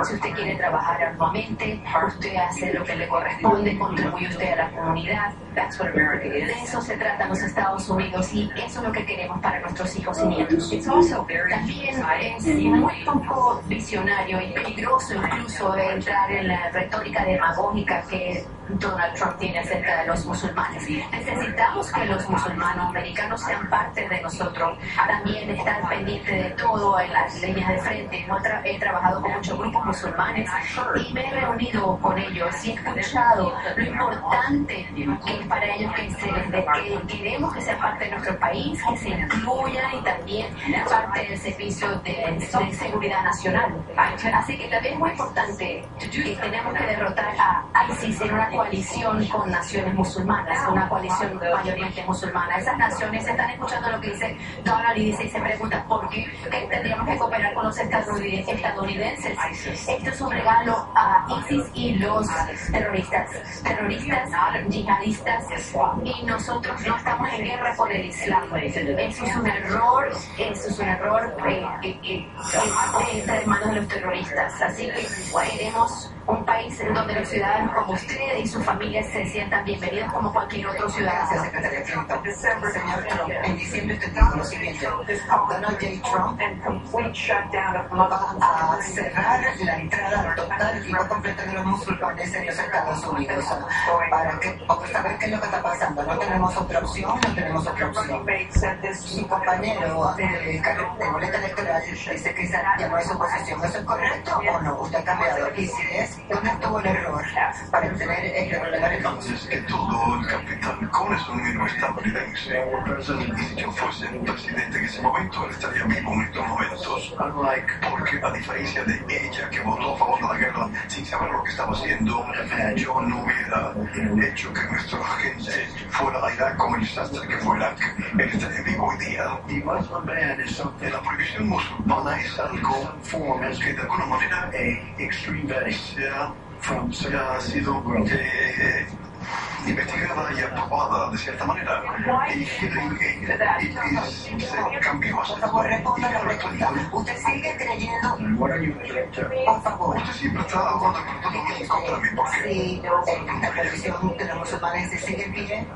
[SPEAKER 3] Si usted quiere trabajar arduamente, usted hace lo que le corresponde, contribuye usted a la comunidad.
[SPEAKER 7] That's what America
[SPEAKER 3] De eso se trata los Estados Unidos y eso es lo que queremos para nuestros hijos y nietos.
[SPEAKER 7] It's also very
[SPEAKER 3] También es muy poco visionario y peligroso incluso entrar en la retórica demagógica que Donald Trump tiene acerca de los musulmanes. Necesitamos que los musulmanos americanos sean parte de nosotros. También estar pendiente de todo en las líneas de frente. He trabajado con muchos grupos musulmanes y me he reunido con ellos y he escuchado lo importante que es para ellos que, se que queremos que sean parte de nuestro país, que se incluyan y también parte del servicio de, de seguridad nacional. Así que también es muy importante que tenemos que derrotar a ISIS en una coalición con naciones musulmanas, una coalición mayormente musulmana. Esas naciones están escuchando lo que dice Donald y dice y se pregunta por qué tendríamos que cooperar con los estadounid- estadounidenses. Esto es un regalo a ISIS y los terroristas, terroristas, yihadistas, y nosotros no estamos en guerra por el Islam. Eso es un error, eso es un error entre manos de los terroristas. Así que queremos un país en donde los ciudadanos como usted y sus familias se sientan bienvenidos como cualquier otro
[SPEAKER 5] Gracias,
[SPEAKER 3] ciudadano.
[SPEAKER 5] secretaria Clinton. Señor Trump, en diciembre usted dijo lo siguiente. Donald J. Trump va a cerrar la entrada total y no completa de los musulmanes en los Estados Unidos. Para que, para saber qué es lo que está pasando. No tenemos otra opción, no tenemos otra opción. Su compañero de, boleta electoral dice que esa ya no es su posición. ¿Eso es correcto o no? ¿Usted ha cambiado? Y si es, ¿dónde estuvo el error para tener el
[SPEAKER 1] Antes que todo, el capitán Con es un héroe estadounidense. Y si yo fuese el presidente en ese momento, él estaría vivo en estos momentos. Porque a diferencia de ella, que votó a favor de la guerra sin saber lo que estaba haciendo, yo no hubiera hecho que nuestra gente fuera a Irak como el desastre que fue Irak. Él estaría vivo hoy día. La prohibición musulmana es algo que de alguna manera
[SPEAKER 6] a extreme vetting
[SPEAKER 1] se ha
[SPEAKER 6] from
[SPEAKER 1] se ha sido eh, investigada y aprobada de cierta manera y, y- y- y se cambió
[SPEAKER 5] Por
[SPEAKER 1] hacia
[SPEAKER 5] favor, responda la pregunta. ¿Usted sigue creyendo,
[SPEAKER 6] What are you director?
[SPEAKER 5] por favor,
[SPEAKER 1] Usted siempre está hablando con todo en contra mí porque
[SPEAKER 5] si eh, la prohibición de los musulmanes se sigue en pie?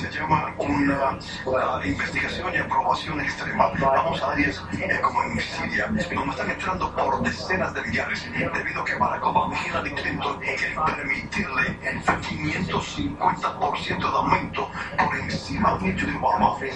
[SPEAKER 1] Se llama una investigación y aprobación extrema. Vamos a áreas eh, como en Siria, donde están entrando por decenas de millares debido a que Barack Obama y Hillary Clinton quieren permitirle 550% de aumento por encima de Obama. Eh,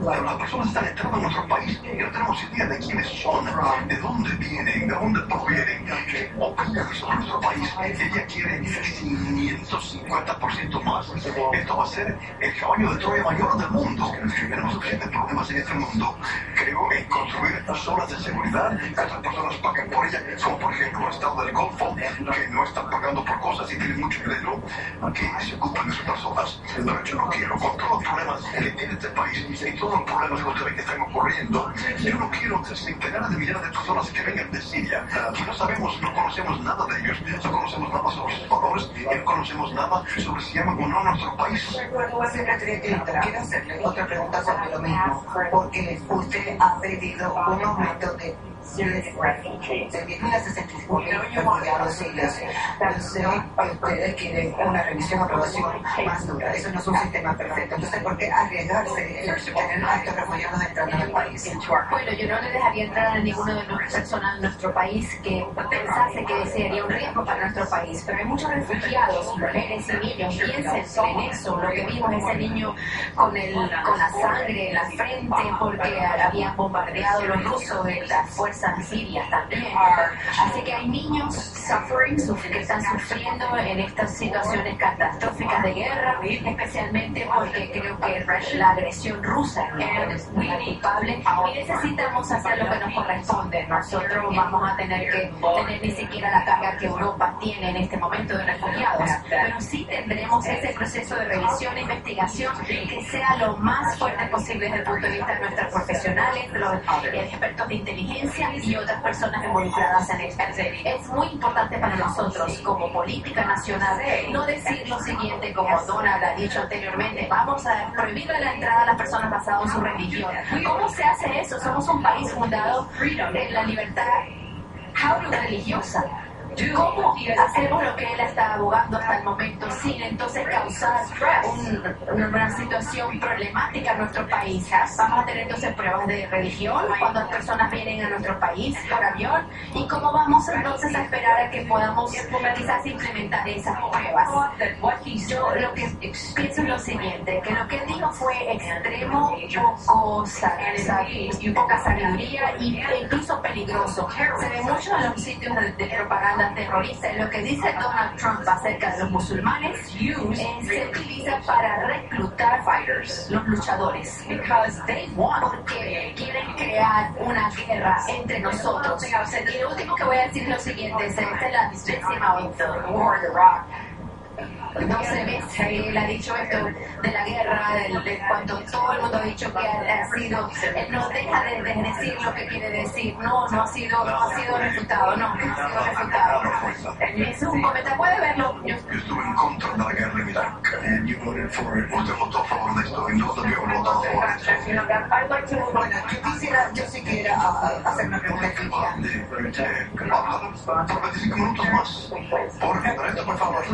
[SPEAKER 1] las personas están entrando en nuestro país y no tenemos idea de quiénes son, de dónde vienen, de dónde provienen, qué opinan sobre nuestro país. Ella quiere 550% más. Esto va a ser el caballo de Troya mayor del mundo. Tenemos suficientes problemas en este mundo. Creo en construir zonas de seguridad que otras personas paguen por ella, como por ejemplo el estado del Golfo, que no están pagando por cosas y tienen mucho dinero que se ocupan de sus personas. Pero yo no quiero, con todos los problemas que tiene este país y todos los problemas que usted ve que están ocurriendo, yo no quiero centenares de millones de personas que vengan de Siria, que no sabemos, no conocemos nada de ellos, no conocemos nada sobre sus valores no conocemos nada sobre si aman o no nuestro país.
[SPEAKER 5] Quiero hacerle otra pregunta sobre lo mismo, porque usted ha pedido un aumento de De 10.000 a 65.000 refugiados sirios. Yo sé que ustedes quieren una revisión o aprobación más dura. Eso no es un sistema perfecto. Entonces, ¿por qué arriesgarse en tener a estos refugiados entrando en el país?
[SPEAKER 3] Bueno, yo no le dejaría entrar a ninguno de nuestras personas en nuestro país que pensase que sería un riesgo para nuestro país. Pero hay muchos refugiados, mujeres y niños. Piensen en eso. Lo que vimos ese niño con, el, con la sangre en la frente porque habían bombardeado los rusos en las fuerzas sirias también. Así que hay niños suffering, suf- que están sufriendo en estas situaciones catastróficas de guerra, especialmente porque creo que la agresión rusa es muy culpable y necesitamos hacer lo que nos corresponde. Nosotros vamos a tener que tener ni siquiera la carga que Europa tiene en este momento de refugiados, pero sí tendremos ese proceso de revisión e investigación que sea lo más fuerte posible desde el punto de vista de nuestros profesionales, de los expertos de inteligencia y otras personas involucradas en esto. Es muy importante para nosotros como política nacional no decir lo siguiente como Donald ha dicho anteriormente, vamos a prohibirle la entrada a las personas basadas en su religión. ¿Cómo se hace eso? Somos un país fundado en la libertad religiosa. ¿Cómo hacemos lo que él está abogando hasta el momento sin entonces causar un- una situación problemática en nuestro país? Vamos a tener entonces pruebas de religión cuando las personas vienen a nuestro país por avión y cómo vamos entonces a esperar a que podamos quizás implementar esas pruebas. Yo lo que pienso es lo siguiente, que lo que él dijo fue extremo, poco sa- sa- poca sabiduría y- e incluso peligroso. Se ve mucho en los sitios de, de propaganda terrorista. Y lo que dice Donald Trump acerca de los musulmanes eh, se utiliza para reclutar fighters, los luchadores, porque quieren crear una guerra entre nosotros. Y lo último que voy a decir es lo siguiente, esta es la décima War the Rock. No se ve si él ha dicho esto de la guerra, del- de, cuando todo el mundo ha dicho que ha, ha sido, él no deja de, de decir lo que quiere decir, no, no ha sido, no ha sido refutado, no, no ha sido refutado. Es un comentario, puede verlo, yo
[SPEAKER 1] estuve en contra de la guerra en Irak.
[SPEAKER 6] And you voted for it.
[SPEAKER 1] Usted votó a favor de esto y nosotros habíamos votado a favor de esto.
[SPEAKER 5] Bueno, yo quisiera, yo sí quisiera a- a- hacer una pregunta.
[SPEAKER 1] De, eh, hablar por 25 minutos más. Por por favor.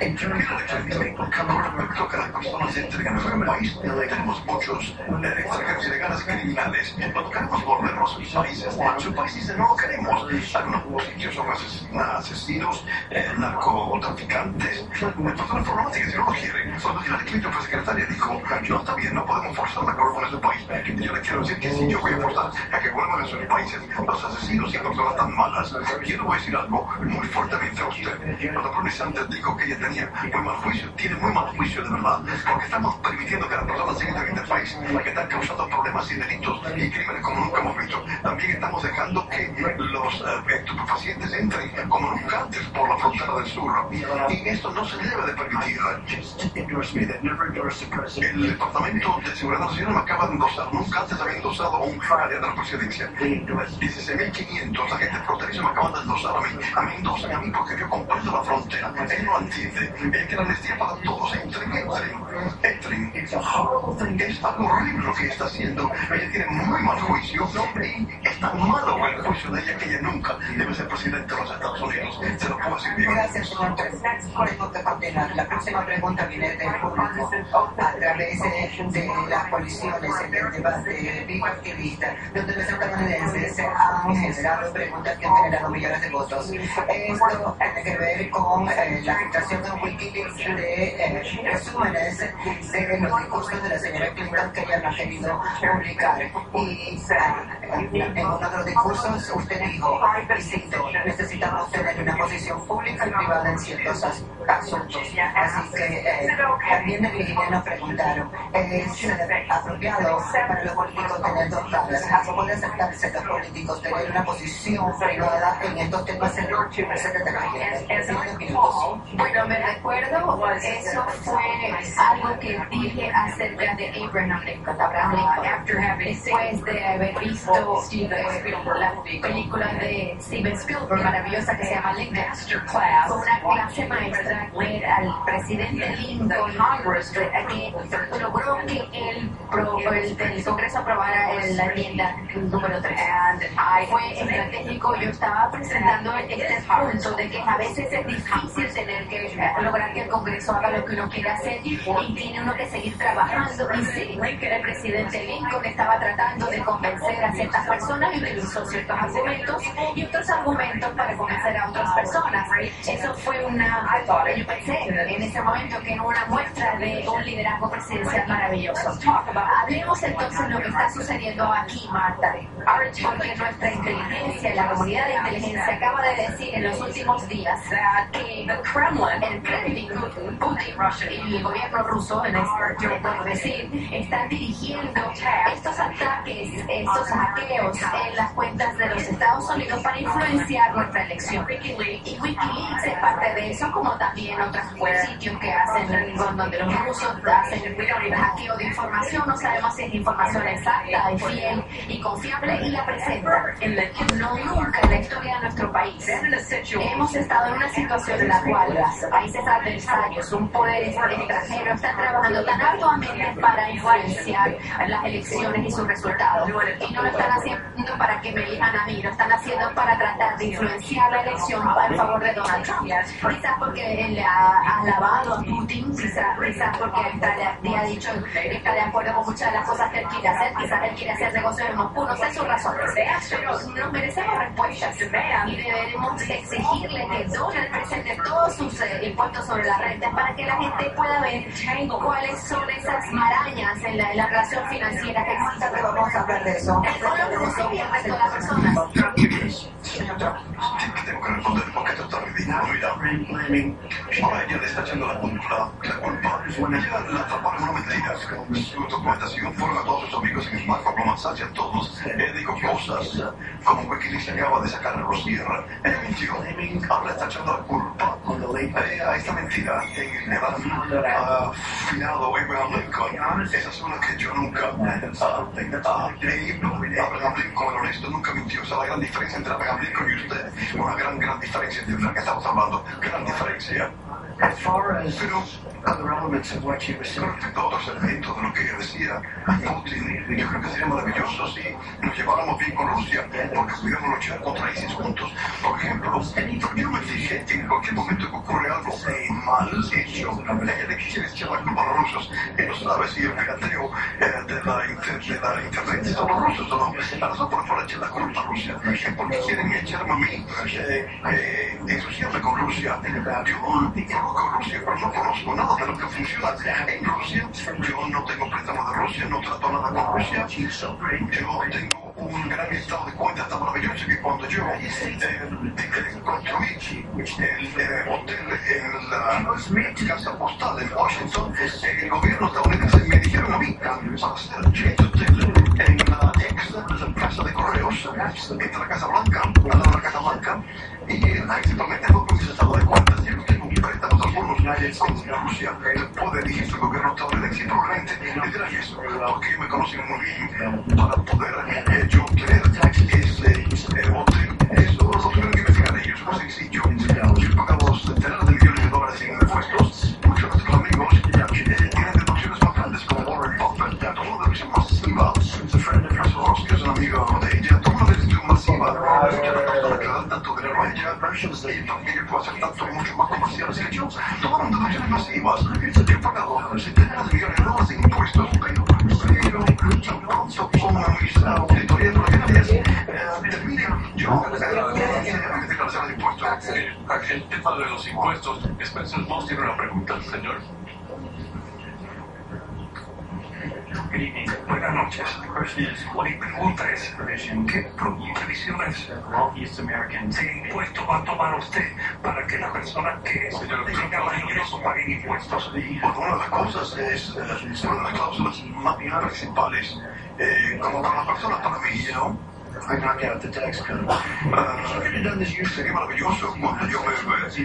[SPEAKER 6] In terms of people coming
[SPEAKER 1] Con
[SPEAKER 6] from
[SPEAKER 1] respecto a que las personas entren a nuestro país, tenemos muchos extranjeros ilegales criminales. No queremos volvernos a sus países. A sus países no lo queremos. Algunos sitios son ases- asesinos, eh, narcotraficantes, personas problemáticas. Si no lo quieren, cuando Hillary Clinton fue secretaria, dijo: No está bien, no podemos forzar la corrupción en su país. Y yo le quiero decir que si yo voy a forzar a que vuelvan a sus países los asesinos y personas tan malas, yo le voy a decir algo muy fuertemente a usted. Bernie Sanders dijo que ella muy mal juicio, tiene muy mal juicio de verdad, porque estamos permitiendo que las personas entren en este país, que están causando problemas y delitos y crímenes como nunca hemos visto. También estamos dejando que los eh, estupefacientes entren como nunca antes por la frontera del sur. Y esto no se debe de permitir. El Departamento de Seguridad Nacional acaba de endosar, nunca antes había endosado un área de la presidencia. 16.500 agentes fronterizos me acaban de endosar a mí. A mí endosan a mí porque yo comparto la frontera. Él no entiende. Él quiere amnistía para todos. Entren, entren, entren. Es algo horrible lo que está haciendo. Ella tiene muy mal juicio y es tan malo el juicio de ella que ella nunca debe ser presidente de los Estados Unidos. Se lo puedo decir bien.
[SPEAKER 5] Gracias, señor. Que continuar. La próxima pregunta viene del público a través de, de las coaliciones el debate bipartidista, donde los estadounidenses han generado preguntas que han generado millones de votos. Esto tiene que ver con eh, la filtración en Wikileaks de eh, resúmenes de los discursos de la señora Clinton que ella no ha querido publicar. Y eh, en uno de los discursos usted dijo, cito, necesitamos tener una posición pública y privada en ciertos as- asuntos. Así que eh, también de Virginia nos preguntaron, ¿es eh, apropiado para los políticos tener dos caras? ¿Puede aceptarse a los políticos tener una posición privada en estos temas en en dos minutos?
[SPEAKER 3] Me recuerdo, eso fue algo que dije acerca de Abraham Lincoln, después de haber visto eh, la película de Steven Spielberg maravillosa que se llama Lincoln. Fue una clase maestra. Ver al presidente Lincoln que logró que el, Congreso aprobara la enmienda número 3. Fue estratégico. Yo estaba presentando este punto de que a veces es difícil tener que lograr que el Congreso haga lo que uno quiere hacer y tiene uno que seguir trabajando. Y sí, el presidente Lincoln estaba tratando de convencer a ciertas personas y utilizó ciertos argumentos y otros argumentos para convencer a otras personas. Eso fue una, yo pensé en ese momento que era una muestra de un liderazgo presidencial maravilloso. Hablemos entonces de lo que está sucediendo aquí, Marta, porque nuestra inteligencia, la comunidad de inteligencia acaba de decir en los últimos días que Kremlin, Putin y el gobierno ruso, en este, yo puedo decir, están dirigiendo estos ataques, estos hackeos en las cuentas de los Estados Unidos para influenciar nuestra elección. Y Wikileaks es parte de eso, como también otros pues, sitios que hacen donde los rusos hacen hackeo de información. No sabemos si es información exacta y fiel y confiable y la presentan. No nunca en la historia de nuestro país hemos estado en una situación en la cual países adversarios, un poder extranjero, están trabajando tan arduamente para influenciar las elecciones y sus resultados. Y no lo están haciendo para que me elijan a mí, lo están haciendo para tratar de influenciar la elección en favor de Donald Trump. Quizás porque él ha alabado a Putin, quizás, quizás porque está, le ha dicho que está de acuerdo con muchas de las cosas que él quiere hacer, quizás él quiere hacer negocios en Moscú, no sé sus razones. Pero nos merecemos respuestas y deberemos exigirle que Donald presente todos sus eh, impuestos sobre la renta para que la gente pueda ver cuáles son esas marañas en la, relación financiera que existe.
[SPEAKER 5] Pero vamos a hablar de eso.
[SPEAKER 3] Con los rusos y el resto de las personas.
[SPEAKER 1] Señor Trump, tengo que responder porque esto está ridículo. Mira, ahora ella le está echando la culpa, la culpa. Ella la atraparon una mentira. Su documentación fueron a todos sus amigos en el Marco Romanzach, a todos. Él dijo cosas como Wikileaks acaba de sacar a Rosierra. Él mintió. Ahora está echando la culpa a esta mentira en ah, finado Abraham Lincoln. Esa es una que yo nunca ah, ah. Abraham Lincoln, honesto, nunca mintió. Esa es la gran diferencia entre Abraham Y usted. Una gran, gran diferencia de la que estamos hablando. Gran diferencia.
[SPEAKER 6] As far as
[SPEAKER 1] Pero
[SPEAKER 6] other elements of what you were saying,
[SPEAKER 1] respecto a otros elementos de lo que ella decía, Putin, yo creo que sería maravilloso si nos lleváramos bien con Rusia, porque pudiéramos luchar contra ISIS juntos. Por ejemplo, yo me fijé que en cualquier momento que ocurre algo mal hecho, ella le quisiera echar la culpa a los rusos. Y no sabe si el pirateo eh, de, la de la internet son los rusos o no. A nosotros por echar la culpa a Rusia, porque quieren echarme a mí, eh, eh, ensuciarme con Rusia. Yo conozco Rusia, pero no conozco nada de lo que funciona en Rusia. Yo no tengo préstamo de Rusia, no trato nada con Rusia. Yo tengo un gran estado de cuenta tan maravilloso que cuando yo eh, construí el eh, hotel en la casa postal en Washington, el gobierno estadounidense me dijeron a mí para hacer este hotel en la ex casa de correos, entre la Casa Blanca, al lado de la Casa Blanca, y eh, principalmente no con mis estados de tengo con Rusia, puede dirigir el gobierno estadounidense y probablemente le dirán eso, porque me conocen muy bien. Para poder eh, yo tener ese eh, hotel, eso lo tuvieron que investigar ellos, no sencillo. Yo he pagado centenares de dinero a ella, y para que ella pueda hacer tanto mucho más comerciales tomaron masivas, pagado impuestos, pero, como mis auditorías eh, yo impuestos.
[SPEAKER 9] El tema de los impuestos, Spencer Moss tiene una pregunta, señor.
[SPEAKER 8] Buenas noches. Mi pregunta es, ¿qué prohibiciones de impuestos va a tomar usted para que las personas que tengan más ingresos paguen impuestos?
[SPEAKER 1] Una de las cosas es eh, una de las cláusulas más principales, eh, como para las personas, para mí, ¿no?
[SPEAKER 6] I knocked out the tax code. Years
[SPEAKER 1] Sería maravilloso yo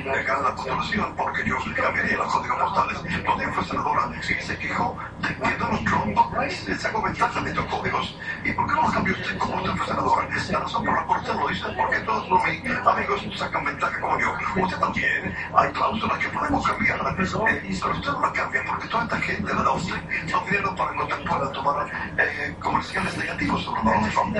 [SPEAKER 1] me gane la postulación porque yo cambiaría los códigos postales. Ella fue senadora, sí se quejó de que Donald Trump eh, sacó ventaja de estos códigos. ¿Y por qué no los cambió usted como usted fue senadora? La razón por la cual usted lo dice es porque todos los amigos sacan ventaja como yo. Usted también. Hay cláusulas que podemos cambiar. Eh, pero usted no las cambia porque toda esta gente le da a usted los dinero para usted pueda tomar eh, comerciales negativos sobre Donald Trump.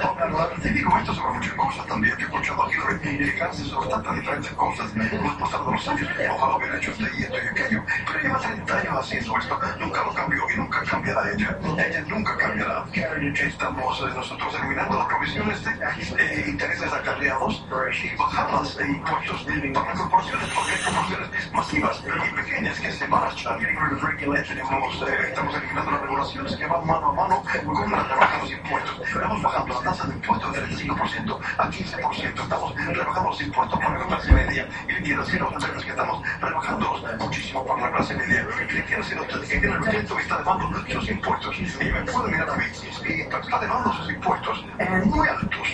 [SPEAKER 1] Y digo esto sobre muchas cosas también. He escuchado a Hillary quejarse sobre tantas diferentes cosas con el pasar de los años. Ojalá hubiera hecho esto y esto y aquello. Pero lleva 30 años haciendo esto. Nunca lo cambió y nunca cambiará ella. Ella nunca cambiará. Estamos nosotros eliminando las provisiones de eh, intereses acarreados y bajar los eh, impuestos para corporaciones porque hay corporaciones masivas y pequeñas que se marchan. Tenemos, eh, estamos eliminando las regulaciones que van mano a mano con la rebaja de los impuestos. Estamos bajando la tasa de impuestos del 35% a 15%. Estamos rebajando los impuestos para la clase media. Y quiero decir a ustedes que estamos rebajándolos muchísimo para la clase media. Y quiero decir ustedes que tiene el que está elevando sus impuestos. Y me puede mirar a mí. Y está elevando sus impuestos muy altos.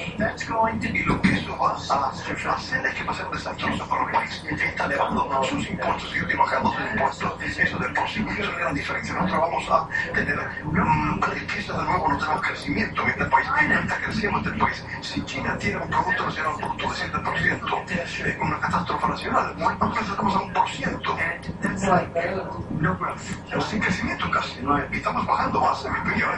[SPEAKER 1] Y lo que eso va a hacer es que va a ser desastroso para el país. Está elevando sus impuestos y estoy bajando sus impuestos. Eso de por sí es una gran diferencia. Nosotros vamos a tener um, riqueza de nuevo, no tenemos crecimiento en este país. Está creciendo este país. Si China tiene un Producto Nacional Bruto de 7%, es una catástrofe nacional. Nosotros estamos a un por ciento. Sin crecimiento casi. Y estamos bajando más, en mi opinión.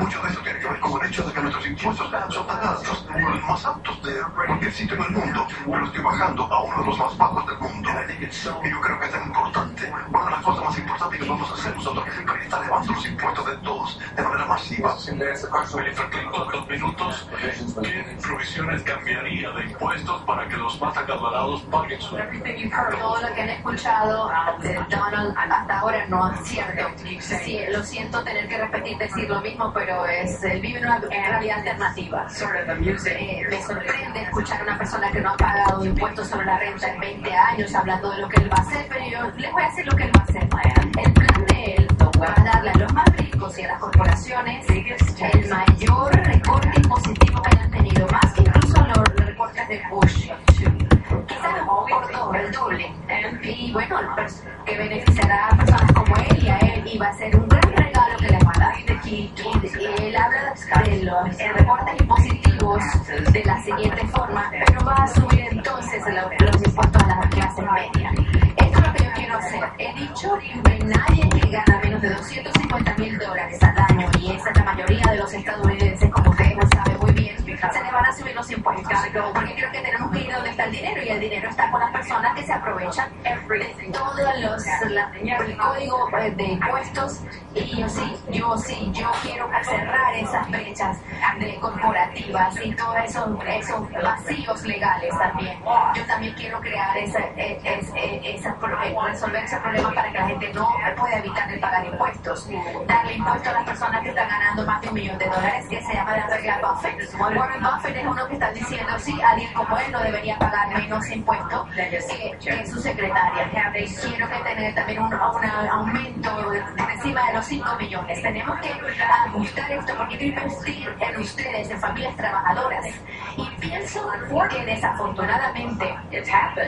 [SPEAKER 1] Mucho de eso tiene que ver con el hecho de que nuestros impuestos son tan altos, los más altos de cualquier sitio en el mundo. Pero estoy bajando a uno de los más bajos del mundo. Y yo creo que es tan importante. Una de las cosas más importantes que vamos a hacer nosotros es estar elevando los impuestos de todos de manera masiva.
[SPEAKER 9] Clinton, dos minutos. ¿Qué provisiones cambiaría de impuestos para que los más acaudalados paguen su
[SPEAKER 3] Todo lo que han escuchado de Donald hasta ahora no es cierto. Sí, lo siento tener que repetir, decir lo mismo, pero es, él vive una realidad alternativa. Eh, me sorprende escuchar a una persona que no ha pagado impuestos sobre la renta en 20 años hablando de lo que él va a hacer, pero yo les voy a decir lo que él va a hacer. El plan de él va a darle a los más ricos y a las corporaciones el mayor recorte impositivo que de Bush. Quizás por doble, el doble. Y bueno, que beneficiará a personas como él y a él, y va a ser un gran regalo que les va a dar. Él habla de los recortes impositivos de la siguiente forma, pero va a subir entonces los, impuestos a las clases medias. Esto es lo que yo quiero hacer. He dicho que nadie que gana menos de 250 mil dólares al año, y esa es la mayoría de los estadounidenses, como ustedes se les van a subir los impuestos. Porque creo que tenemos que ir donde está el dinero, y el dinero está con las personas que se aprovechan de todos los la- el código eh, de impuestos. Y yo sí, yo sí, yo quiero cerrar esas brechas de corporativas y todos esos, esos vacíos legales también. Yo también quiero crear esa, eh, eh, esa eh, resolver ese problema para que la gente no pueda evitar de pagar impuestos. Darle impuestos a las personas que están ganando más de un millón de dólares, que se llama la regla Buffett. Warren Buffett es uno que está diciendo, sí, alguien como él no debería pagar menos impuestos que, que su secretaria. Quiero que tener también un, un aumento por encima de los 5 millones. Tenemos que ajustar esto porque quiero invertir en ustedes, en familias trabajadoras. Y pienso que desafortunadamente,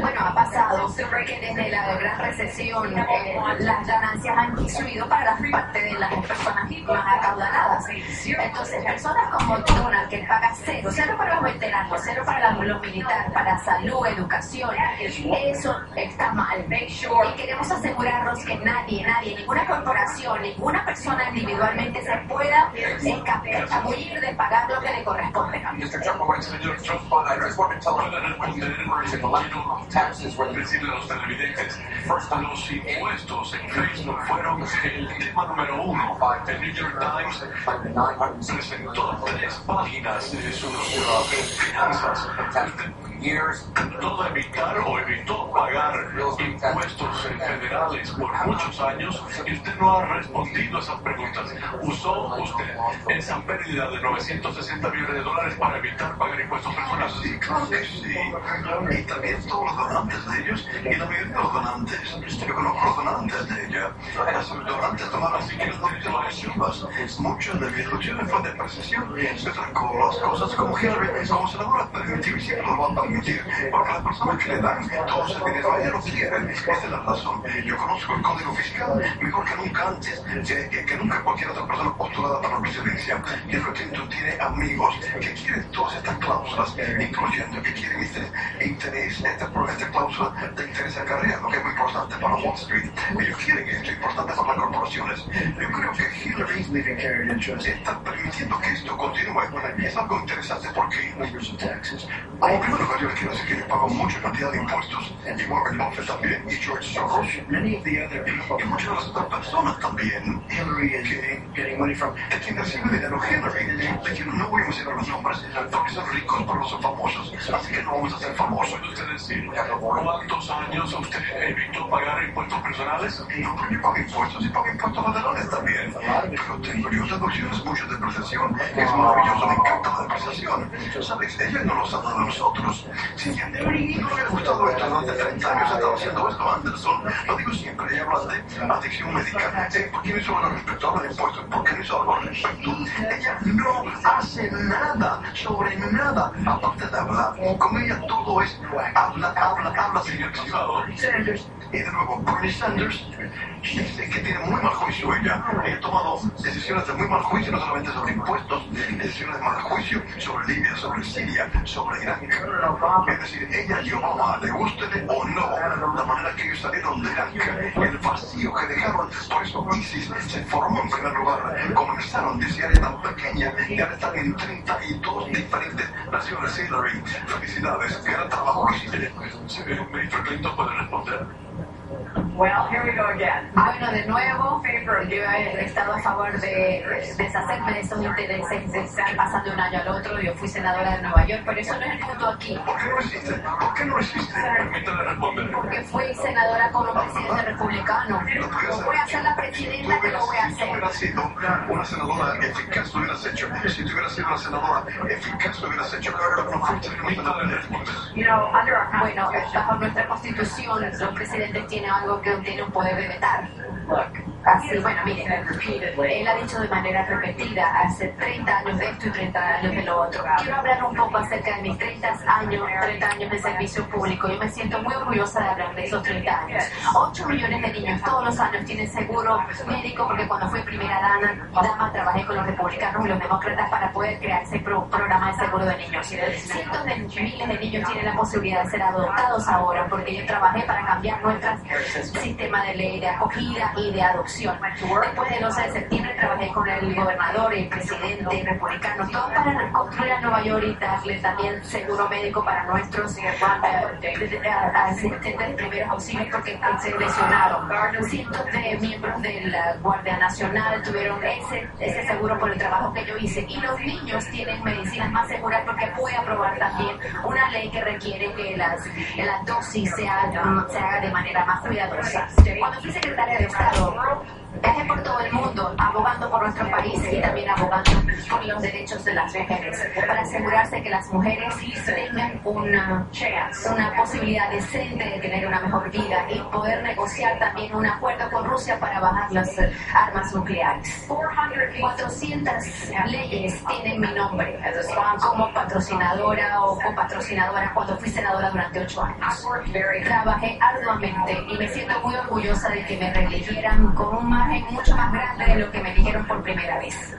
[SPEAKER 3] bueno, ha pasado que desde la gran recesión eh, las ganancias han subido para parte de las personas más acaudaladas. Entonces, personas como Donald, que paga cero, cero para los veteranos, cero para la- los militares, para salud, educación, eso está mal. Y queremos asegurarnos que nadie, nadie, ninguna corporación, ninguna persona individualmente se pueda esca- escabullir de pagar lo que le corresponde.
[SPEAKER 4] The
[SPEAKER 9] decirle a los televidentes, los impuestos en Facebook fueron el tema número uno. El New York Times
[SPEAKER 4] like the 960
[SPEAKER 9] presentó tres páginas de sus eh, finanzas. De evitar o evitó pagar impuestos eh, federales por muchos años y usted no ha respondido a esas preguntas. Usó usted esa pérdida de 960 millones de dólares para evitar pagar impuestos personales.
[SPEAKER 1] Sí, claro que sí. Y también todos los donantes de ellos y la mayoría de los donantes. Yo conozco los donantes de ella. Los donantes tomaron así que las. Muchas de mis luchas fue de precisión. Se trancó las cosas como Hillary, como senadora permitir y siempre lo va a permitir. Porque las personas que le dan todo ese dinero ella lo quieren. Esa es la razón. Yo conozco el código fiscal mejor que nunca antes, que, que- nunca cualquier otra persona postulada para la presidencia. Hillary Clinton tiene amigos que quieren todas estas cláusulas, incluyendo que quieren este interés, esta, esta cláusula de interés acarreado, que es muy importante para Wall Street. Ellos quieren esto, es importante para las corporaciones. Yo creo que Hillary está permitiendo que esto continúe. Y es algo interesante porque en yo les quiero decir que yo pago mucha cantidad de impuestos, y Warren Buffett también, y George Soros,
[SPEAKER 6] Many of the other people,
[SPEAKER 1] y muchas de las otras personas también,
[SPEAKER 6] Hillary is getting, getting money from.
[SPEAKER 1] de quien recibe dinero Hillary. De quien no voy a mencionar los nombres, porque son ricos, pero no son famosos, así que no vamos a ser famosos.
[SPEAKER 9] ¿Puede usted decir cuántos años usted evitó pagar impuestos personales?
[SPEAKER 1] No, pero yo pago impuestos y pago impuestos federales también. Pero tengo yo deducciones, mucha depreciación. Es maravilloso, me encanta la depreciación. ¿Sabes? Ella no nos ha dado a nosotros. A Hillary no le hubiera gustado esto durante 30 años, ha estado haciendo esto Anderson. Lo digo siempre, ella habla de adicción médica. ¿Por qué no hizo algo al respecto? Habla de impuestos. ¿Por qué no hizo algo al respecto? Ella no hace nada sobre nada, aparte de hablar. Con ella todo es habla, habla, habla acción. Sanders, y de nuevo, Bernie Sanders, dice que tiene muy mal juicio ella. Ella ha tomado decisiones de muy mal juicio, no solamente sobre impuestos, decisiones de mal juicio sobre Libia, sobre Siria, sobre Irak. Es decir, ella Obama, le guste o no, la manera que ellos salieron de Irak, el vacío que dejaron, por eso ISIS se formó en primer lugar. Comenzaron desde área tan pequeña y ahora están en 32 diferentes naciones. Hillary, felicidades, gran trabajo que hiciste.
[SPEAKER 9] Clinton puede responder.
[SPEAKER 7] Well, here we go again.
[SPEAKER 3] Bueno, de nuevo, yo he estado a favor de deshacerme de esos intereses de estar pasando de un año al otro. Yo fui senadora de Nueva York, pero eso no es el punto aquí.
[SPEAKER 1] ¿Por qué no hiciste? ¿Por qué no hiciste?
[SPEAKER 9] Permítame responder.
[SPEAKER 3] Porque fui senadora con un presidente republicano. Voy a ser la presidenta que lo voy a
[SPEAKER 1] Si
[SPEAKER 3] hacer.
[SPEAKER 1] hubieras sido una senadora eficaz, lo hubieras hecho. Si tú hubieras sido una senadora eficaz, lo hubieras hecho. Pero no fuiste una senadora eficaz.
[SPEAKER 7] You know, under our
[SPEAKER 3] Bueno, bajo nuestra constitución, los presidentes tienen algo que tienen un poder de vetar.
[SPEAKER 7] look,
[SPEAKER 3] Así, bueno,
[SPEAKER 7] he
[SPEAKER 3] mire,
[SPEAKER 7] said repeatedly,
[SPEAKER 3] él ha dicho de manera repetida, hace 30 años de esto y 30 años de lo otro. Quiero hablar un poco acerca de mis 30 años, 30 años de servicio público. Yo me siento muy orgullosa de hablar de esos 30 años. 8 millones de niños todos los años tienen seguro médico porque cuando fui primera dama, dama trabajé con los republicanos y los demócratas para poder crear ese pro- programa de seguro de niños. Cientos de miles de niños tienen la posibilidad de ser adoptados ahora porque yo trabajé para cambiar nuestro sistema de ley de acogida y de adopción. Después del 11 de septiembre trabajé con el gobernador, el presidente, republicano, todo para reconstruir a Nueva York y darle también seguro médico para nuestros asistentes de primeros auxilios porque se lesionaron. Cientos de miembros de la Guardia Nacional tuvieron ese, ese seguro por el trabajo que yo hice. Y los niños tienen medicinas más seguras porque pude aprobar también una ley que requiere que las, la dosis se haga, se haga de manera más cuidadosa. Cuando fui secretaria de Estado, out. Viajé por todo el mundo abogando por nuestro país y también abogando por los derechos de las mujeres para asegurarse que las mujeres tengan una, una posibilidad decente de tener una mejor vida y poder negociar también un acuerdo con Rusia para bajar las armas nucleares. 400 leyes tienen mi nombre como patrocinadora o copatrocinadora cuando fui senadora durante ocho años. Trabajé arduamente y me siento muy orgullosa de que me reeligieran con un margen mucho más grande de lo que me eligieron por primera vez.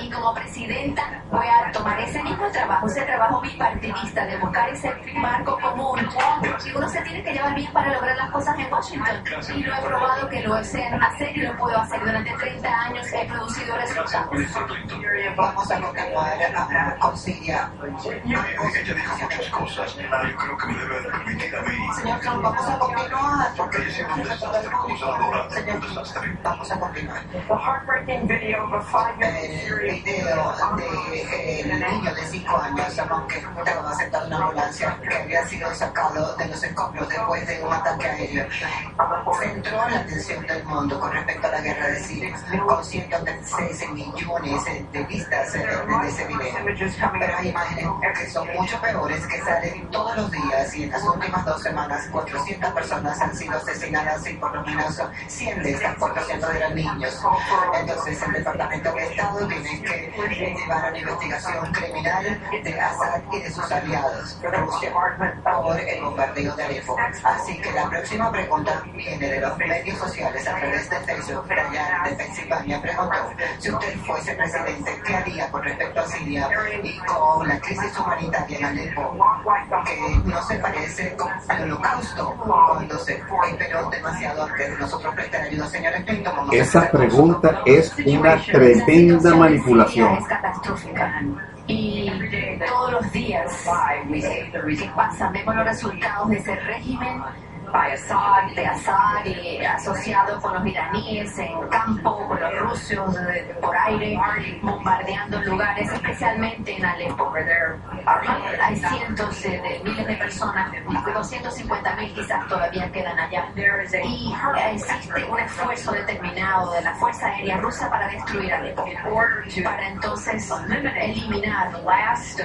[SPEAKER 3] Y como presidenta voy a tomar ese mismo trabajo, ese trabajo bipartidista de buscar ese marco común, porque uno se tiene que llevar bien para lograr las cosas en Washington. Y lo he probado que lo sé hacer y lo puedo hacer. Durante 30 años he producido resultados.
[SPEAKER 5] Vamos a continuar ah, con Siria.
[SPEAKER 1] Ella dijo muchas cosas. Yo creo que me debe de permitir a mí.
[SPEAKER 5] Señor Trump, vamos a continuar.
[SPEAKER 1] Porque ella ha sido un desastre como senadora. Un desastre.
[SPEAKER 5] Vamos a continuar.
[SPEAKER 7] The heartbreaking video of a five-year-old
[SPEAKER 5] El video del niño de 5 años, aunque estaba sentado en una ambulancia, que había sido sacado de los escombros después de un ataque aéreo, centró la atención del mundo con respecto a la guerra de Siria, con 136 millones de vistas eh, de ese video. Pero hay imágenes que son mucho peores, que salen todos los días y en las últimas dos semanas 400 personas han sido asesinadas y por lo menos 100 de estas 400 eran niños. Entonces el Departamento de Estado tiene que llevar a una investigación criminal de Assad y de sus aliados, Rusia, por el bombardeo de Alepo. Así que la próxima pregunta viene de los medios sociales a través de Facebook. Brian de Pensilvania preguntó si usted fuese presidente, ¿qué haría con respecto a Siria y con la crisis humanitaria en Alepo? que no se parece con al holocausto cuando se esperó demasiado antes de nosotros prestar ayuda. Señores
[SPEAKER 10] Esa pregunta es una tremenda manipulación.
[SPEAKER 3] Y todos los días que pasan, vemos los resultados de ese régimen de Assad y asociado con los iraníes en campo, con los rusos por aire, bombardeando lugares, especialmente en Alepo. Hay cientos de, de miles de personas, 250 mil quizás todavía quedan allá. Y existe un esfuerzo determinado de la Fuerza Aérea Rusa para destruir Alepo, para entonces eliminar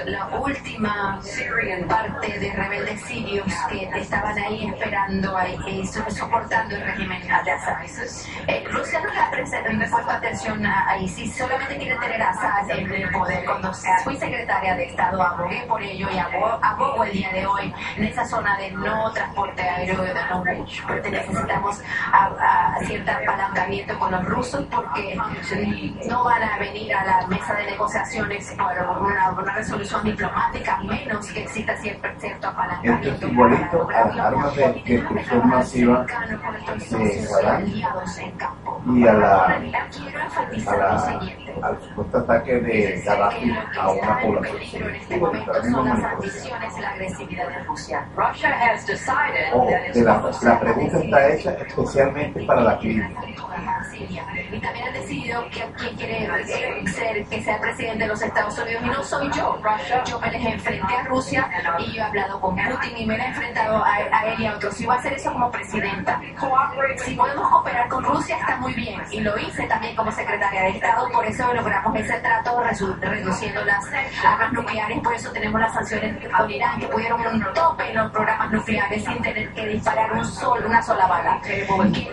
[SPEAKER 3] la última parte de rebeldes sirios que estaban ahí esperando ahí, y so- soportando el régimen de Assad. Eh, Rusia no le ha prestado atención a, ISIS, solamente quiere tener a Assad en el poder. Cuando fui secretaria de Estado abogué por ello y abogo, el día de hoy en esa zona de no transporte aéreo de no porque necesitamos a, a cierto apalancamiento con los rusos porque no van a venir a la mesa de negociaciones por una, una resolución diplomática menos que exista cierto, cierto apalancamiento.
[SPEAKER 10] Esto es igualito a armas de destrucción masiva de y a la, a la, al supuesto ataque de Gaddafi a una población
[SPEAKER 3] agresividad de
[SPEAKER 10] que la, la pregunta está hecha especialmente para la clínica.
[SPEAKER 3] Y también han decidido que quién quiere eh, ser que sea presidente de los Estados Unidos y no soy yo. Yo me les enfrenté a Rusia y yo he hablado con Putin y me he enfrentado a, a él y a otros. Hacer eso como presidenta. Si podemos cooperar con Rusia está muy bien y lo hice también como secretaria de Estado, por eso logramos ese trato reduciendo las armas nucleares, por eso tenemos las sanciones con Irán que pudieron un tope en los programas nucleares sin tener que disparar un sol, una sola bala. Que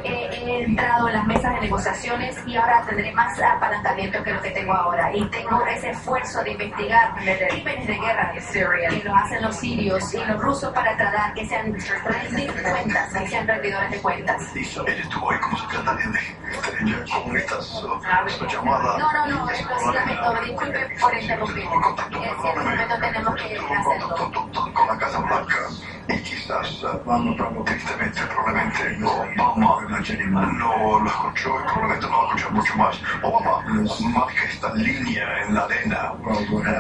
[SPEAKER 3] he, entrado en las mesas de negociaciones y ahora tendré más apalancamiento que lo que tengo ahora y tengo ese esfuerzo de investigar crímenes de guerra que lo hacen los sirios y los rusos para tratar que sean cuentas, sean rendidores de cuentas.
[SPEAKER 1] Ella estuvo ahí como secretaria de estas uh, llamadas.
[SPEAKER 3] No, no, no, es lo lamento, disculpe por interrumpir. En cierto momento tenemos que hacerlo.
[SPEAKER 1] con la Casa Blanca y quizás, uh, tristemente, probablemente Obama no lo escuchó y probablemente no lo escuchó mucho más. Obama marca esta línea en la arena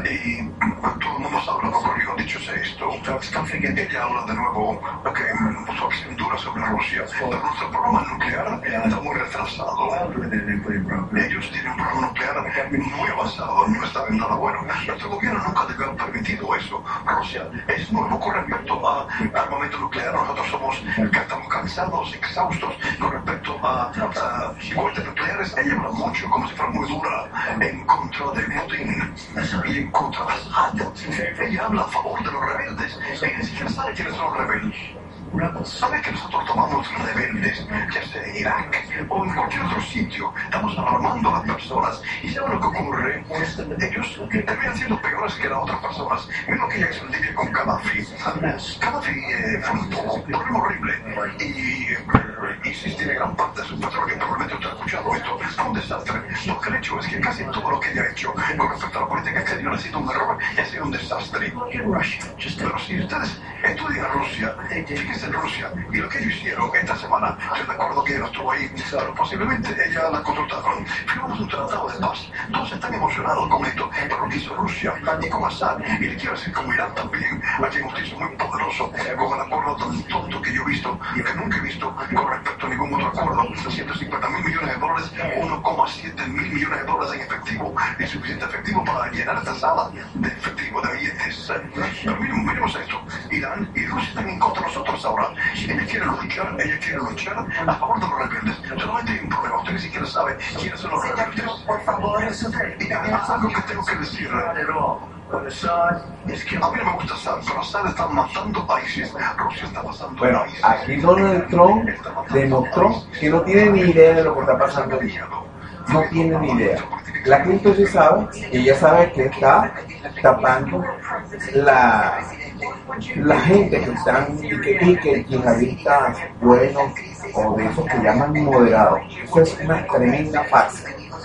[SPEAKER 1] y todo el mundo sabe lo que Dicho sea esto, ella habla de nuevo que puso acción dura sobre Rusia. Pero nuestro programa nuclear está muy retrasado. Ellos tienen un programa nuclear muy avanzado, no está en nada bueno. Nuestro gobierno nunca debe haber permitido eso. Rusia es nuevo con a armamento nuclear. Nosotros somos, estamos cansados, exhaustos con respecto a, a cohetes nucleares. Ella habla mucho, como si fuera muy dura, en contra de Putin y en contra de Assad. Ella habla a favor de los rebeldes. Ella sabe quiénes son los rebeldes. ¿Sabe que nosotros tomamos rebeldes, ya sea en Irak o en cualquier otro sitio? Estamos alarmando a las personas. ¿Y saben lo que ocurre? Ellos terminan siendo peores que las otras personas. Mismo que Jackson Libia con Gaddafi. Gaddafi eh, fue un problema horrible. Y eh, ISIS tiene gran parte de su petróleo, probablemente otra escuchado esto como un desastre. Lo que el hecho es que casi todo lo que ella ha hecho con respecto a la política exterior ha sido un error y ha sido un desastre. Pero si ustedes estudian Rusia, fíjense en Rusia y lo que ellos hicieron esta semana, yo me acuerdo que ella no estuvo ahí, pero posiblemente ella la consultaron. Firmamos un tratado de paz. Todos están emocionados con esto, pero lo que hizo Rusia y con Assad, y le quiero decir como Irán también, aquí hemos dicho muy poderoso, con el acuerdo tan tonto que yo he visto y que nunca he visto con respecto a ningún otro acuerdo. 150 mil millones de dólares, 1,7 mil millones de dólares en efectivo, y suficiente efectivo para llenar esta sala de efectivo de billetes. Pero miremos, miremos esto. Irán y Rusia están en contra de nosotros ahora. Ella quiere luchar, ella quiere luchar a favor de los rebeldes. Solamente hay un problema. Usted ni siquiera sabe quiénes son los rebeldes.
[SPEAKER 5] Por favor, eso
[SPEAKER 1] Y hay algo que tengo que decir.
[SPEAKER 6] is
[SPEAKER 1] A mí no me gusta Assad, pero Assad está matando países. Rusia está pasando
[SPEAKER 10] Bueno, aquí Donald Trump demostró que no tiene ni idea de lo que está pasando. No tiene ni idea. La Clinton sí sabe, y ella sabe que está tapando la, la gente que están y que, y que yihadistas buenos o de esos que llaman moderados. Eso es una tremenda farsa.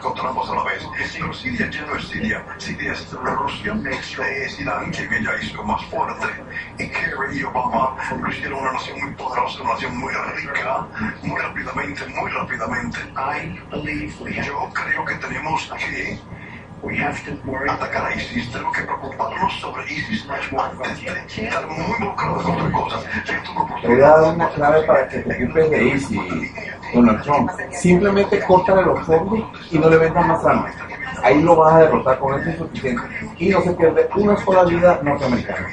[SPEAKER 1] contra ambos a la vez. Pero Siria ya no es Siria. Siria es Rusia. Es Irán quien ella hizo más fuerte. Y Kerry y Obama lo hicieron una nación muy poderosa, una nación muy rica, muy rápidamente, muy rápidamente.
[SPEAKER 6] I believe we have,
[SPEAKER 1] Yo creo que tenemos que
[SPEAKER 6] we have to worry
[SPEAKER 1] atacar a ISIS, tenemos que preocuparnos sobre ISIS antes de estar muy involucrados en otras cosas.
[SPEAKER 10] Te voy a dar una clave para que te ocupes de Easy, Donald Trump. Simplemente córtale los fondos y no le vendas más armas. Ahí lo vas a derrotar con eso es suficiente. Y no se pierde una sola vida norteamericana.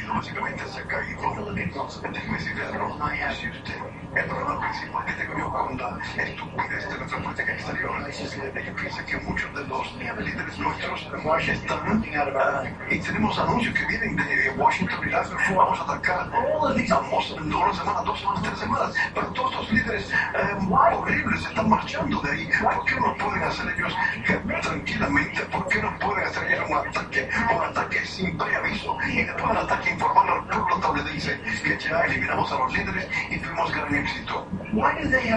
[SPEAKER 1] El problema principal que tengo yo con la estupidez de nuestra política exterior. Es que yo pienso que muchos de los líderes nuestros están ah, y tenemos anuncios que vienen de Washington y vamos a atacar en una semana, dos semanas, tres semanas, pero todos estos líderes eh, horribles están marchando de ahí. ¿Por qué no pueden hacer ellos tranquilamente? ¿Por qué no pueden hacer ellos un ataque, un ataque sin preaviso y después del ataque informar al pueblo estadounidense que ya eliminamos a los líderes y tuvimos gran éxito?
[SPEAKER 6] Why do they.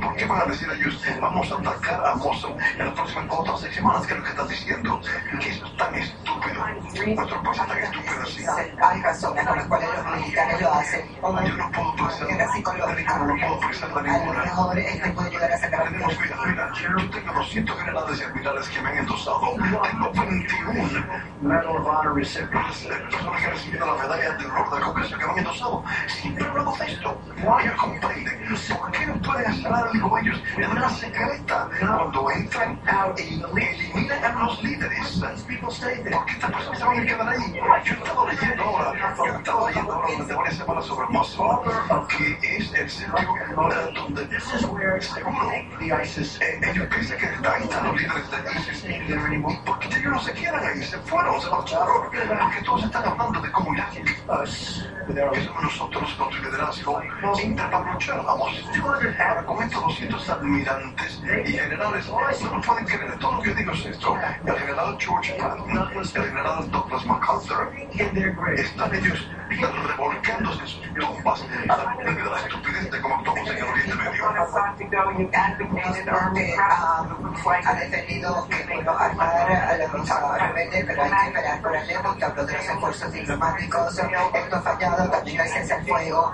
[SPEAKER 1] ¿Por qué van a decir ellos vamos a atacar a Mosul en las próximas cuatro o seis semanas? ¿Qué es lo que están diciendo? Que es tan estúpido. Nuestro país es tan estúpido así.
[SPEAKER 5] Hay razones por las cuales los militares lo hacen.
[SPEAKER 1] Yo no puedo pensar,
[SPEAKER 5] psicológica.
[SPEAKER 1] no puedo pensar de
[SPEAKER 5] A lo
[SPEAKER 1] ninguna.
[SPEAKER 5] mejor este puede llegar a sacar
[SPEAKER 1] Tenemos, mira, mira, yo tengo 200 generales y admirales que me han endosado. Tengo 21
[SPEAKER 6] Medal of Honor recipients?
[SPEAKER 1] personas que han recibido la medalla de honor del Congreso que me han endosado. Siempre hablamos de esto. Ellos comprenden. ¿Por qué no pueden hacer algo ellos de manera secreta cuando entran y eliminan a los líderes? ¿Por qué estas personas se van a quedar ahí? Yo he estado leyendo ahora, yo he estado leyendo ahora durante varias semanas sobre Mosul, que es el sitio eh, donde seguro eh, ellos piensan que ahí están los líderes de ISIS. Porque ellos no se quedan ahí, se fueron, se marcharon. Porque todos están hablando de somos nosotros su liderazgo, entra para luchar. Vamos, ahora con estos 200 admirantes y generales, no pueden creer. Todo lo que digo es esto. El general George Patton, el general Douglas MacArthur, están ellos revolcándose en sus tumbas a la, a la estupidez de cómo actuamos en el Oriente Medio.
[SPEAKER 5] que ha defendido que bueno, armar a los ah, rebeldes, pero hay que esperar por el Levante, habló de los esfuerzos diplomáticos, esto ha fallado, también hay cese al fuego.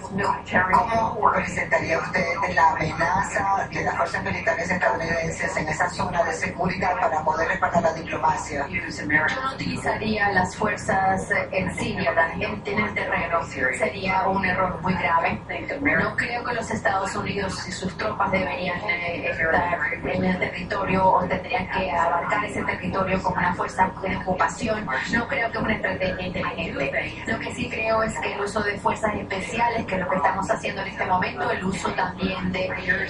[SPEAKER 5] ¿Cómo presentaría usted la amenaza de las fuerzas militares estadounidenses en esa zona de seguridad para poder respaldar la diplomacia?
[SPEAKER 3] Yo no utilizaría las fuerzas eh, en Siria, la gente en el terreno. Sería un error muy grave. No creo que los Estados Unidos y sus tropas deberían eh, estar en el territorio o tendrían que abarcar ese territorio como una fuerza de ocupación. No creo que una estrategia inteligente. Lo que sí creo es que el uso de fuerzas especiales, que lo que estamos haciendo en este momento, el uso también de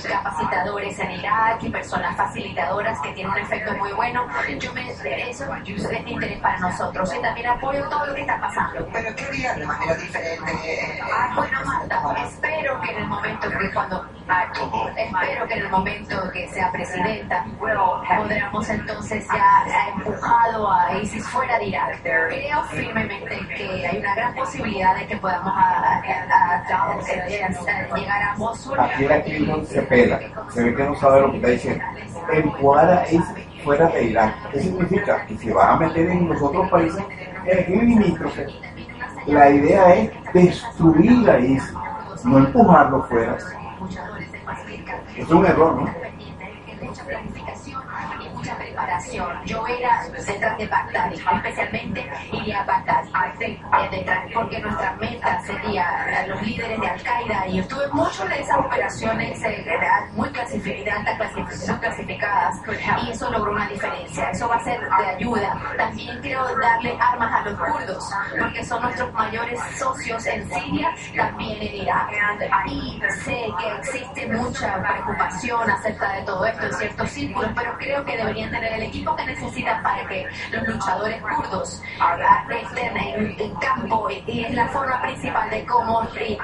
[SPEAKER 3] capacitadores en Irak y personas facilitadoras que tienen un efecto muy bueno, yo me, eso es interés para nosotros y también apoyo todo lo que está pasando.
[SPEAKER 5] Pero ¿qué harían de manera diferente?
[SPEAKER 3] Ah, bueno, Marta, espero que en el momento que cuando ah, espero que en el momento que sea presidenta podamos entonces ya ha empujado a ISIS fuera de Irak. Creo firmemente que hay una gran posibilidad de que podamos a- a- a-
[SPEAKER 10] Aquí la Clinton se pela, se ve que no sabe lo que está diciendo. Empujar a ISIS fuera de Irak. ¿Qué significa? Que se va a meter en los otros países limítrofes. La idea es destruir a ISIS, no empujarlo fuera. Es un error, ¿no?
[SPEAKER 3] mucha planificación y mucha preparación. Yo era detrás de Bagdad, especialmente iría a Bagdad, eh, detrás, porque nuestra meta sería los líderes de Al-Qaeda y estuve en muchas de esas operaciones eh, de muy clasificadas, de clasificación clasificadas y eso logró una diferencia. Eso va a ser de ayuda. También quiero darle armas a los kurdos porque son nuestros mayores socios en Siria, también en Irak. Y sé que existe mucha preocupación acerca de todo esto en ciertos círculos, pero creo que deberían tener el equipo que necesitan para que los luchadores kurdos estén en, en campo y, y es la forma principal de cómo eh,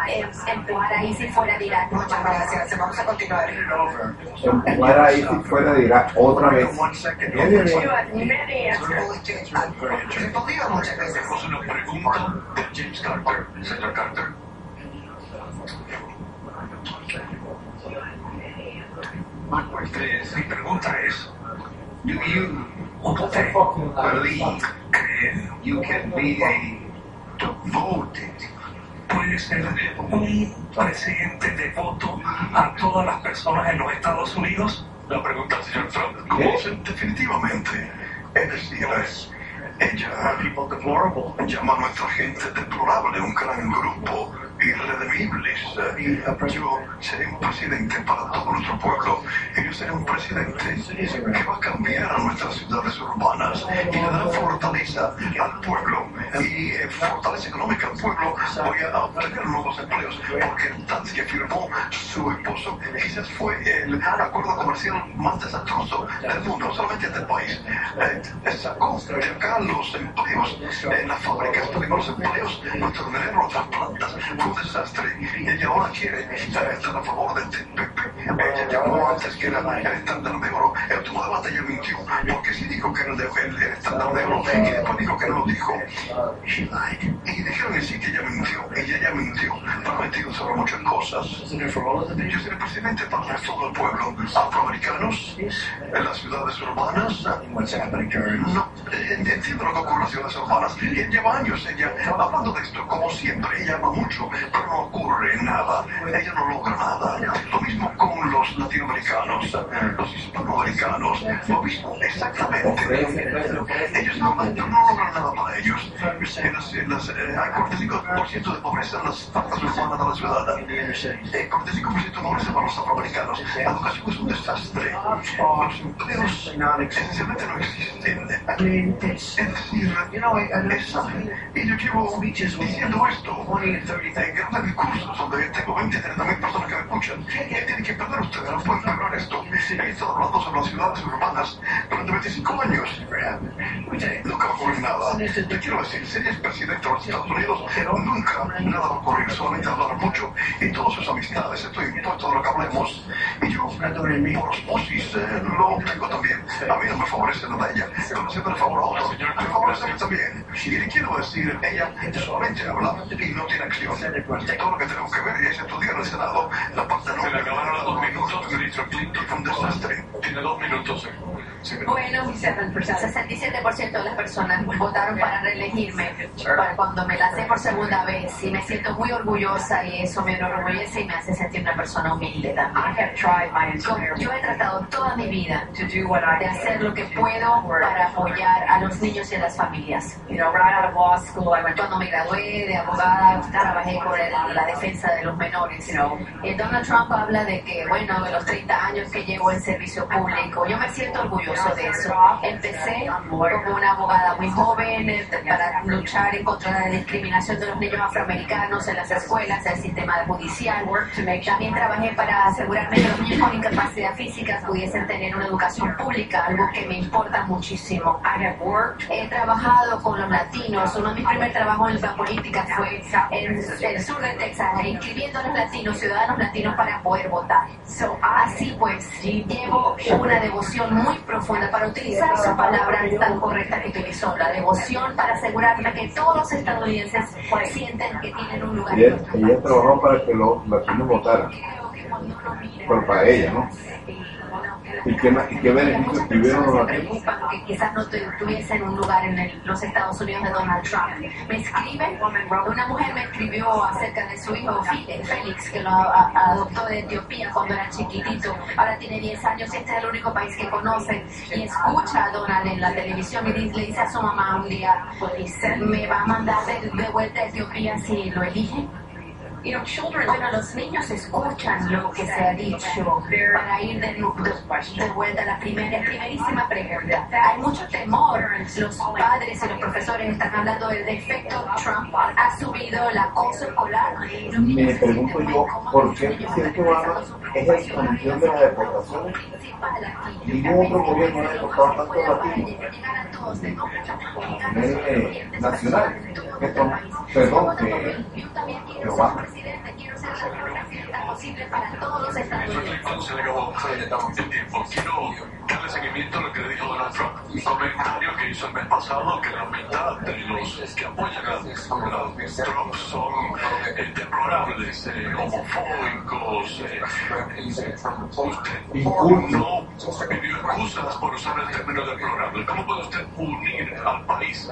[SPEAKER 3] empujar a ISIS fuera de Irak.
[SPEAKER 5] Muchas gracias. Vamos a continuar.
[SPEAKER 10] Empujar a ISIS fuera de Irak otra vez. Bien, bien, bien.
[SPEAKER 5] Muchas veces.
[SPEAKER 9] Una pregunta de James Carter. Señor Carter.
[SPEAKER 8] Mi pregunta es, do you, ¿usted believe que you can be a devoted, puede ser un presidente devoto a todas las personas en los Estados Unidos?
[SPEAKER 9] La pregunta al señor Trump.
[SPEAKER 10] ¿Qué?
[SPEAKER 1] Definitivamente. Es decir, es- ella llama a nuestra gente deplorable, un gran grupo irredimibles. Eh, Yo seré un presidente para todo nuestro pueblo. Y yo seré un presidente que va a cambiar nuestras ciudades urbanas y le dará fortaleza al pueblo y eh, fortaleza económica al pueblo. Voy a obtener nuevos empleos porque el que firmó su esposo quizás fue el acuerdo comercial más desastroso del mundo, solamente del país. Eh, sacó de acá los empleos, eh, las fábricas los empleos, nuestro dinero, nuestras plantas, un desastre. Y ella ahora quiere eh, estar a favor del TPP. Ella llamó antes que era el estándar de oro. El último debate ella mintió, porque sí dijo que era el, de- estándar de oro y después dijo que no lo dijo. Y dijeron que sí que ella mintió, ella ya mintió, prometido sobre muchas cosas. Yo seré presidente para todo el pueblo, afroamericanos, en las ciudades urbanas. No, las ciudades urbanas. Y lleva años ella hablando de esto, como siempre. Ella habla mucho, pero no ocurre nada. Ella no logra nada. Lo mismo con los latinoamericanos, los hispanoamericanos. Lo mismo, exactamente. Ellos no, no logran nada para ellos. Las, las, eh, hay 45% de pobreza en las partes urbanas de la ciudad. Eh, 45% de pobreza para los afroamericanos. La educación es un desastre. Los empleos esencialmente no existen. Es decir, esa- y yo llevo diciendo esto en grandes discursos donde tengo 20, 30 mil personas que me escuchan. ¿Qué tienen que perder ustedes? No pueden perder esto. He estado hablando sobre las ciudades urbanas durante 25 años. Nunca va a ocurrir nada. Te quiero decir, si eres presidente de los Estados Unidos, nunca nada va a ocurrir. Solamente hablar mucho y todas sus amistades. Estoy impuesto a lo que hablemos. Y yo, por osmosis, eh, lo obtengo también. A mí no me favorece nada ella, pero siempre. Me favorece mí también. Y le quiero decir, ella solamente habla y no tiene acción. Todo lo que tenemos que ver es estudiar el Senado la parte no.
[SPEAKER 9] Se le acabaron los dos minutos, ministro Clinton.
[SPEAKER 1] Fue un desastre.
[SPEAKER 9] Tiene dos minutos. eh.
[SPEAKER 3] Bueno, 67% de las personas votaron para reelegirme. Para cuando me lancé por segunda vez y me siento muy orgullosa y eso me enorgullece y me hace sentir una persona humilde también. Yo, he tratado toda mi vida de hacer lo que puedo para apoyar a los niños y a las familias. Cuando me gradué de abogada, trabajé por el- la defensa de los menores. Y Donald Trump habla de que, bueno, de los 30 años que llevo en servicio público, yo me siento orgulloso de eso. Empecé como una abogada muy joven eh, para luchar en contra de la discriminación de los niños afroamericanos en las escuelas, en el sistema judicial. También trabajé para asegurarme que los niños con incapacidad física pudiesen tener una educación pública, algo que me importa muchísimo. He trabajado con los latinos. Uno de mis primeros trabajos en la política fue en el sur de Texas, inscribiendo a los latinos, ciudadanos latinos para poder votar. Así pues, llevo una devoción muy profunda para utilizar su palabra tan correcta que utilizó, la devoción para asegurarme que todos los estadounidenses sienten que tienen un lugar.
[SPEAKER 10] Ella, ella trabajó para que los latinos votaran, pero para ella, ¿no? ¿Y qué, y qué beneficios tuvieron
[SPEAKER 3] que quizás no tu- tuviesen un lugar en los Estados Unidos de Donald Trump. Me escriben, una mujer me escribió acerca de su hijo Félix, que lo adoptó de Etiopía cuando era chiquitito. Ahora tiene 10 años y este es el único país que conoce. Y escucha a Donald en la televisión y le dice a su mamá un día, me va a mandar de, de vuelta a Etiopía si lo elige. Los niños escuchan lo que se ha dicho para ir de, de- de vuelta a la primera, primerísima pregunta. Hay mucho temor. Los padres y los profesores están hablando del efecto Trump. Ha subido el acoso escolar.
[SPEAKER 10] Me pregunto yo, ¿por qué el presidente Obama es el exponente de las deportaciones? Ningún otro gobierno ha deportado tanto latinos
[SPEAKER 3] a
[SPEAKER 10] nivel eh, nacional. Que Trump- perdón, que.
[SPEAKER 3] Quiero
[SPEAKER 9] darle seguimiento a lo que le dijo Donald Trump. Comentario que hizo el mes pasado que la mitad de los que apoyan a, a Trump son eh, deplorables, eh, homofóbicos. eh, usted no pidió excusas por usar el término deplorable. ¿Cómo puede usted unir al país?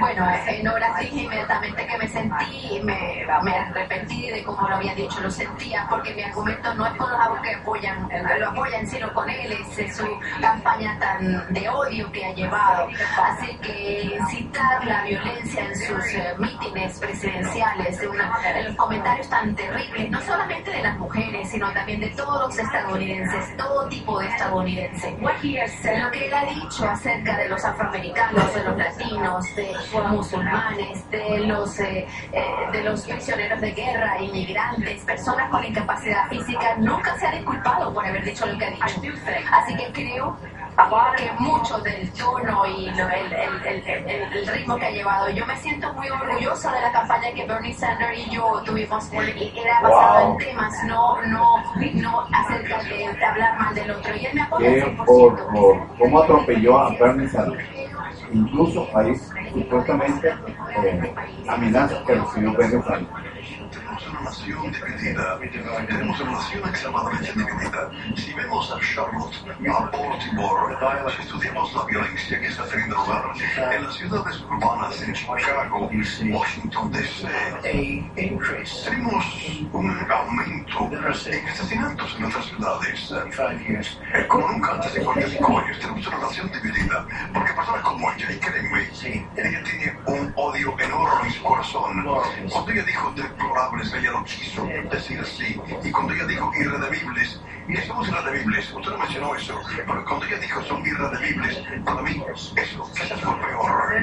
[SPEAKER 3] Bueno, en horas dije inmediatamente que me sentí, me, me arrepentí de cómo lo había dicho, lo sentía, porque mi argumento no es con los abos que apoyan, lo apoyan, sino con él, es su campaña tan de odio que ha llevado. Así que incitar la violencia en sus eh, mítines presidenciales, de una- en los comentarios tan terribles, no solamente de las mujeres, sino también de todos los estadounidenses, todo tipo de estadounidenses. Lo que él ha dicho acerca de los afroamericanos, de los latinos, de los musulmanes, de los, eh, eh, de los prisioneros de guerra, inmigrantes, personas con incapacidad física, nunca se ha disculpado por haber dicho lo que ha dicho. Así que creo que mucho del tono y lo- el, el- el- el- ritmo que ha llevado, yo me siento muy orgullosa de la campaña que Bernie Sanders y yo tuvimos, era basado
[SPEAKER 10] Wow.
[SPEAKER 3] en temas, no, no, no acerca de, de hablar mal del otro. Y él me apoya al
[SPEAKER 10] que
[SPEAKER 3] 100%.
[SPEAKER 10] por, por cómo atropelló a Bernie Sanders. Incluso hay supuestamente eh, amenazas que recibió Bernie Sanders.
[SPEAKER 1] Nación dividida. Tenemos una nación extremadamente dividida. Si vemos a Charlotte, a Baltimore, si estudiamos la violencia que está teniendo lugar en las ciudades urbanas, en Chicago, Washington DC, tenemos un aumento en asesinatos en nuestras ciudades. Como nunca antes en 45 años tenemos una nación dividida, porque personas como ella, y créenme, ella tiene un odio enorme en su corazón. Cuando ella dijo deplorables, ella lo quiso decir así, y cuando ella dijo irredimibles, y somos irredimibles, usted no mencionó eso, pero cuando ella dijo son irredimibles, para mí eso, eso es lo peor.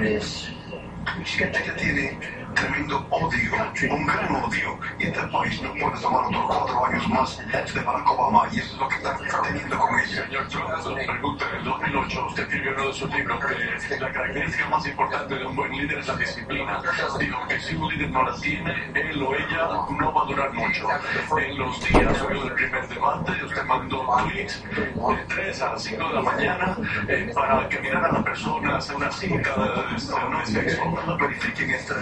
[SPEAKER 1] Ella tiene tremendo odio, un gran odio, y este país no puede tomar otros cuatro años más de Barack Obama, y eso es lo que están teniendo con ella.
[SPEAKER 9] Señor Trump, pregunta en el 2008, usted escribió en uno de sus libros que la característica más importante de un buen líder es la disciplina. Dijo que si un líder no la tiene, él o ella no va a durar mucho. En los días luego del primer debate, usted mandó tweets de 3 a las 5 de la mañana eh, para que miraran a las personas en una cinta de, de, de sexo.
[SPEAKER 1] Verifiquen este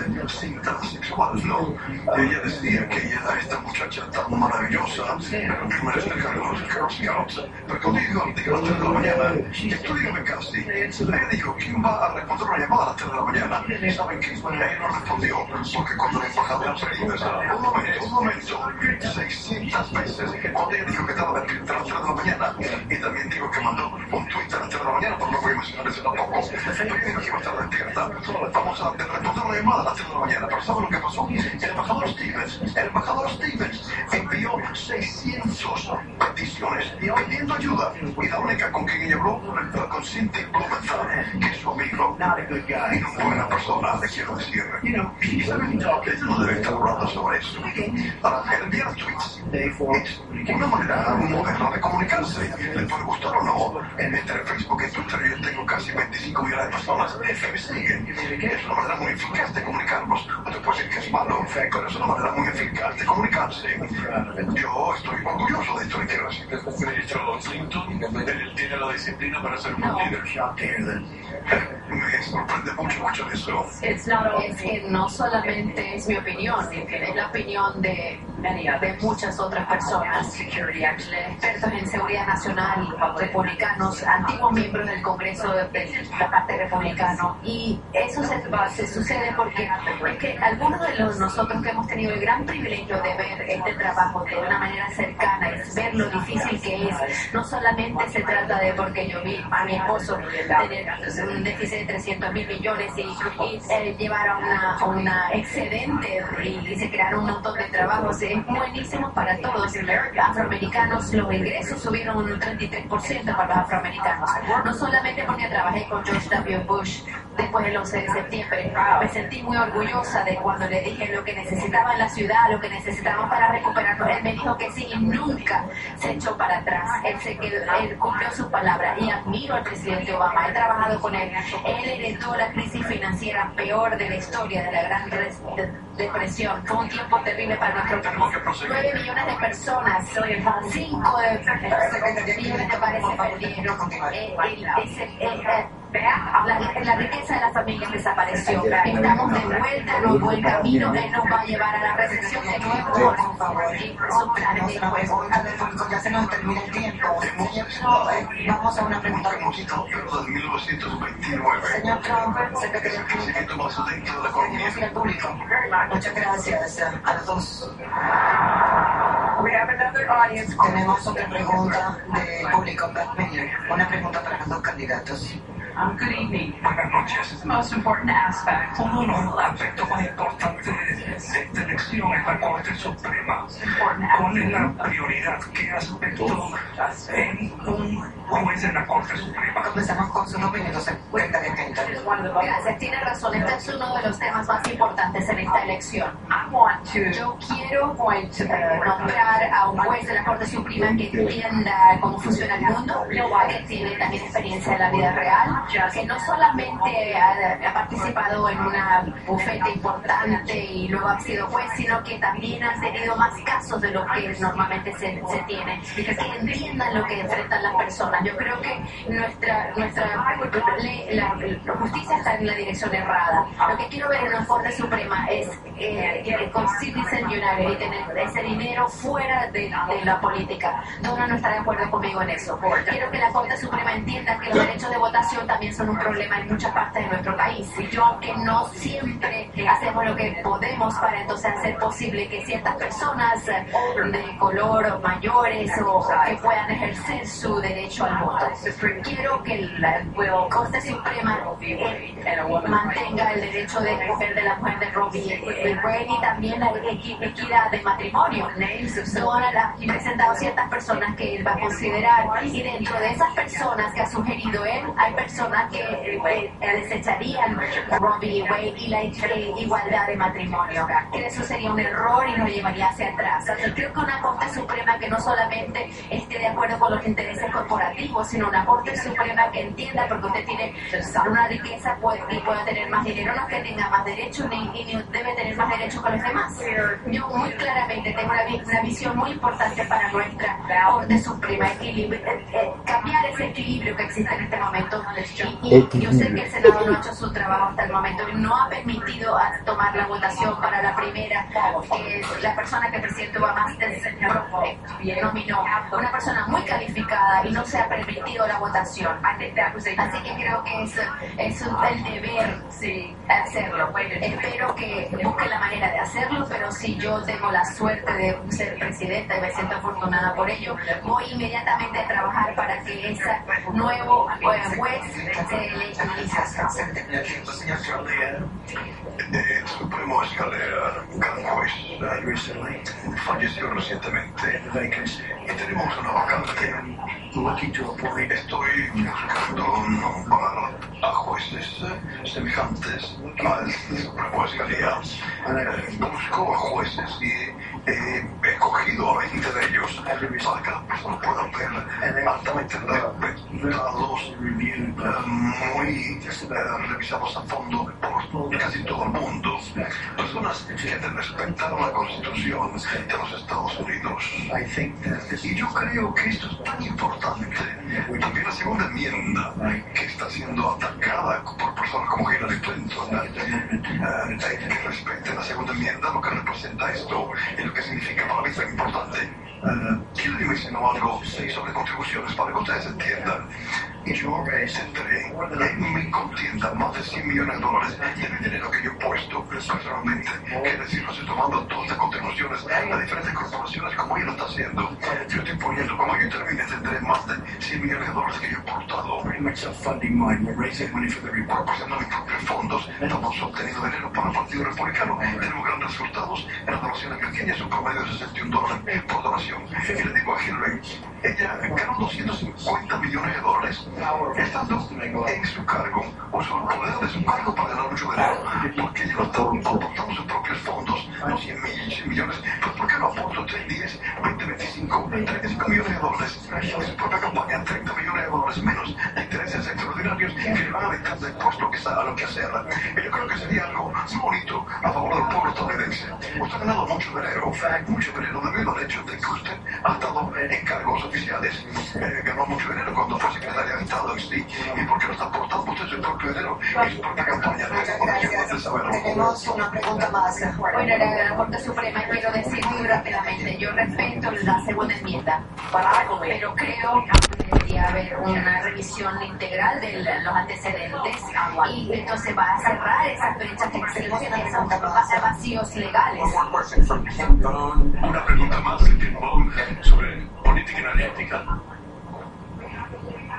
[SPEAKER 1] cinta sexual, ¿no? Ella decía que ella era esta muchacha tan maravillosa, pero que merece dejar los Girl Scouts. Digo a las 3 de la mañana, estudíame casi, ella dijo, ¿quién va a responder una llamada a las 3 de la mañana? ¿Saben qué? Ella no respondió, porque cuando la embajadora se dijo, un momento, un momento, 600 veces, cuando ella dijo que estaba despierta a las 3 de la mañana, y también dijo que mandó un tweet a las 3 de la mañana, pero no voy a mencionar eso tampoco, pero dijo que iba a estar despierta. Vamos a responder una llamada a las 3 de la mañana, pero ¿saben lo que pasó? El embajador Stevens, el embajador Stevens envió 600 peticiones pidiendo ayuda, y la única con quien ella habló fue con Cindy Blumenthal, que es su amigo, y una buena persona, le quiero decir. Y saben, no debe estar hablando sobre eso. Ahora, el enviar tweets es una manera moderna de comunicarse. Le puede gustar o no. Entre Facebook y Twitter yo tengo casi 25 millones de personas que me siguen. Es una manera muy eficaz de comunicarnos. Puedo decir que es malo, pero es una manera muy eficaz de comunicarse. Yo estoy orgulloso de esto, decir.
[SPEAKER 9] De hecho, Clinton, él tiene la disciplina para ser un líder.
[SPEAKER 1] Me sorprende mucho escuchar eso.
[SPEAKER 3] Es, es que no solamente es mi opinión, es la opinión de, de muchas otras personas, expertos en seguridad nacional, republicanos, antiguos miembros del Congreso de, de la parte republicano. Y eso se, se sucede porque es que algunos de los, nosotros que hemos tenido el gran privilegio de ver este trabajo de una manera cercana, es ver lo difícil que es. No solamente se trata de porque yo vi a mi esposo tener un déficit de 300 mil millones y, y llevar a una, a una excedente y, y se crearon un montón de trabajos. Es buenísimo para todos. Afroamericanos, los ingresos subieron un 33% para los afroamericanos. No solamente porque trabajé con George W. Bush después del 11 de septiembre, me sentí muy orgullosa de cuando le dije lo que necesitaba en la ciudad, lo que necesitamos para recuperarnos. Él me dijo que sí y nunca se echó para atrás. Él, se quedó, él cumplió su palabra y admiro al presidente Obama. He trabajado con él. Él heredó la crisis financiera peor de la historia de la Gran Depresión. Fue un tiempo terrible para nuestro país. 9 millones de personas, 5 de millones de países perdieron. Eh, el- la, la riqueza de las familias desapareció. Estamos de vuelta en un buen camino. Él nos va a llevar a la recesión de nuevo.
[SPEAKER 5] Por favor,
[SPEAKER 3] son planes de
[SPEAKER 5] pregunta del público, ya se nos termina el tiempo. Vamos a una pregunta
[SPEAKER 1] de 1929.
[SPEAKER 5] Señor Trump, secretario del público. Muchas gracias eh, a los dos.
[SPEAKER 7] We have another audience.
[SPEAKER 5] Tenemos otra pregunta del público, Pat Miller. Una pregunta para los dos candidatos.
[SPEAKER 11] Um, good evening.
[SPEAKER 9] Buenas noches.
[SPEAKER 11] The most important aspect.
[SPEAKER 9] Uno de los aspectos más importantes de esta elección es la Corte Suprema. ¿Cuál es la prioridad? ¿Qué aspecto en un juez de la Corte Suprema?
[SPEAKER 5] Comenzamos con minutos, secretario Clinton.
[SPEAKER 3] Gracias, tiene razón. Este es uno de los temas más importantes en esta elección.
[SPEAKER 7] I want to
[SPEAKER 3] Yo quiero eh, nombrar a un juez de la Corte Suprema que entienda cómo funciona el mundo, que tiene también experiencia en la vida real, que no solamente ha, ha participado en una bufete importante y luego ha sido juez, sino que también ha tenido más casos de lo que normalmente se, se tiene, que entiendan lo que enfrentan las personas. Yo creo que nuestra, nuestra la, la justicia está en la dirección errada. Lo que quiero ver en la Corte Suprema es eh, con Citizen United y tener ese dinero fuera de, de la política. Donna no está de acuerdo conmigo en eso. Quiero que la Corte Suprema entienda que los derechos de votación también son un problema en muchas partes de nuestro país. Yo, aunque no siempre hacemos lo que podemos para entonces hacer posible que ciertas personas eh, de color mayores o que puedan ejercer su derecho al voto. Quiero que la Corte Suprema eh, mantenga el derecho de escoger de la mujer de Roe y también la equi- equidad de matrimonio. Donald ha presentado ciertas personas que él va a considerar y dentro de esas personas que ha sugerido él, hay personas que eh, eh, desecharían y Wade y la eh, igualdad de matrimonio. Que eso sería un error y nos llevaría hacia atrás. Creo que una Corte Suprema que no solamente esté de acuerdo con los intereses corporativos, sino una Corte Suprema que entienda porque usted tiene una riqueza y puede tener más dinero, no que tenga más derechos ni, ni debe tener más derechos que los demás. Yo muy claramente tengo una, una visión muy importante para nuestra Corte Suprema, equilibrio- eh, eh, cambiar ese equilibrio que existe en este momento yo sé que el Senado no ha hecho su trabajo hasta el momento, no ha permitido tomar la votación para la primera, que es la persona que el presidente Obama eh, nominó, una persona muy calificada y no se ha permitido la votación. Así que creo que es, es el deber sí, hacerlo. Espero que busque la manera de hacerlo, pero si yo tengo la suerte de ser presidenta y me siento afortunada por ello, voy inmediatamente a trabajar para que ese nuevo eh, juez.
[SPEAKER 1] El Supremo Escalera, gran juez, eh, falleció recientemente y tenemos una vacante. Estoy buscando nombrar a eh, semejantes al. Eh, Busco a jueces y he escogido a 20 de ellos para que las personas puedan ver altamente respetados, eh, muy eh, revisados a fondo por casi todo el mundo. Personas que respetaron la Constitución de los Estados Unidos. Y yo creo que esto es tan importante. También la segunda enmienda que está siendo atacada por personas como Hillary Clinton, eh, eh, que respeten la segunda enmienda, lo que representa esto y lo que significa para mí tan importante. Eh, Hillary mencionó algo sobre contribuciones para que ustedes entiendan. Y yo tendré en mi contienda más de 100 millones de dólares de mi dinero que yo he puesto personalmente. Quiere decir, no estoy tomando todas las contribuciones a diferentes corporaciones como ella lo está haciendo. Yo estoy poniendo, como yo termine, tendré más de 100 millones de dólares que yo he aportado. Proporcionando mis propios fondos, estamos obteniendo dinero para el Partido Republicano. Tenemos grandes resultados en las donaciones pequeñas, un promedio de 61 dólares por donación. Y le digo a ella ganó 250 millones de dólares estando en su cargo, usó el poder de su cargo para ganar mucho dinero. Porque ella no estaba aportando sus propios fondos, no 100 mil- 100 millones, pues ¿por qué no aportó 3, 10, 20, 25, 35 millones de dólares en su propia campaña, 30 millones de dólares menos de intereses extraordinarios que le van a dictar después lo que, está, lo que hacer? Yo creo que sería algo bonito a favor del pueblo estadounidense. Usted ha ganado mucho dinero, mucho dinero debido al hecho de que usted ha estado en cargos oficiales. Eh, ganó mucho dinero cuando fue secretaria de Estado. ¿Y por qué no está aportando usted su propio dinero en su propia campaña? Porque.
[SPEAKER 5] Tenemos una pregunta más.
[SPEAKER 3] Bueno, la, la Corte Suprema, quiero decir muy rápidamente, yo respeto la segunda enmienda, pero creo que debería haber una revisión integral de los antecedentes y entonces va a cerrar esas brechas que existen, esos vacíos legales.
[SPEAKER 9] Una pregunta más sobre política energética.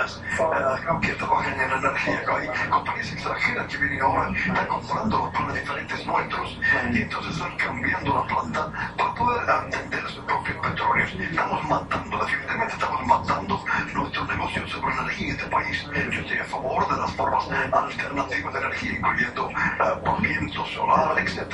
[SPEAKER 1] compañías eh, que trabajan en energía. Hay compañías extranjeras que vienen ahora, están comprando planes diferentes nuestros y entonces están cambiando la planta para poder atender sus propios petróleos. Estamos matando, definitivamente estamos matando sobre energía en este país. Yo estoy a favor de las formas alternativas de energía, incluyendo eh, por viento solar, etc.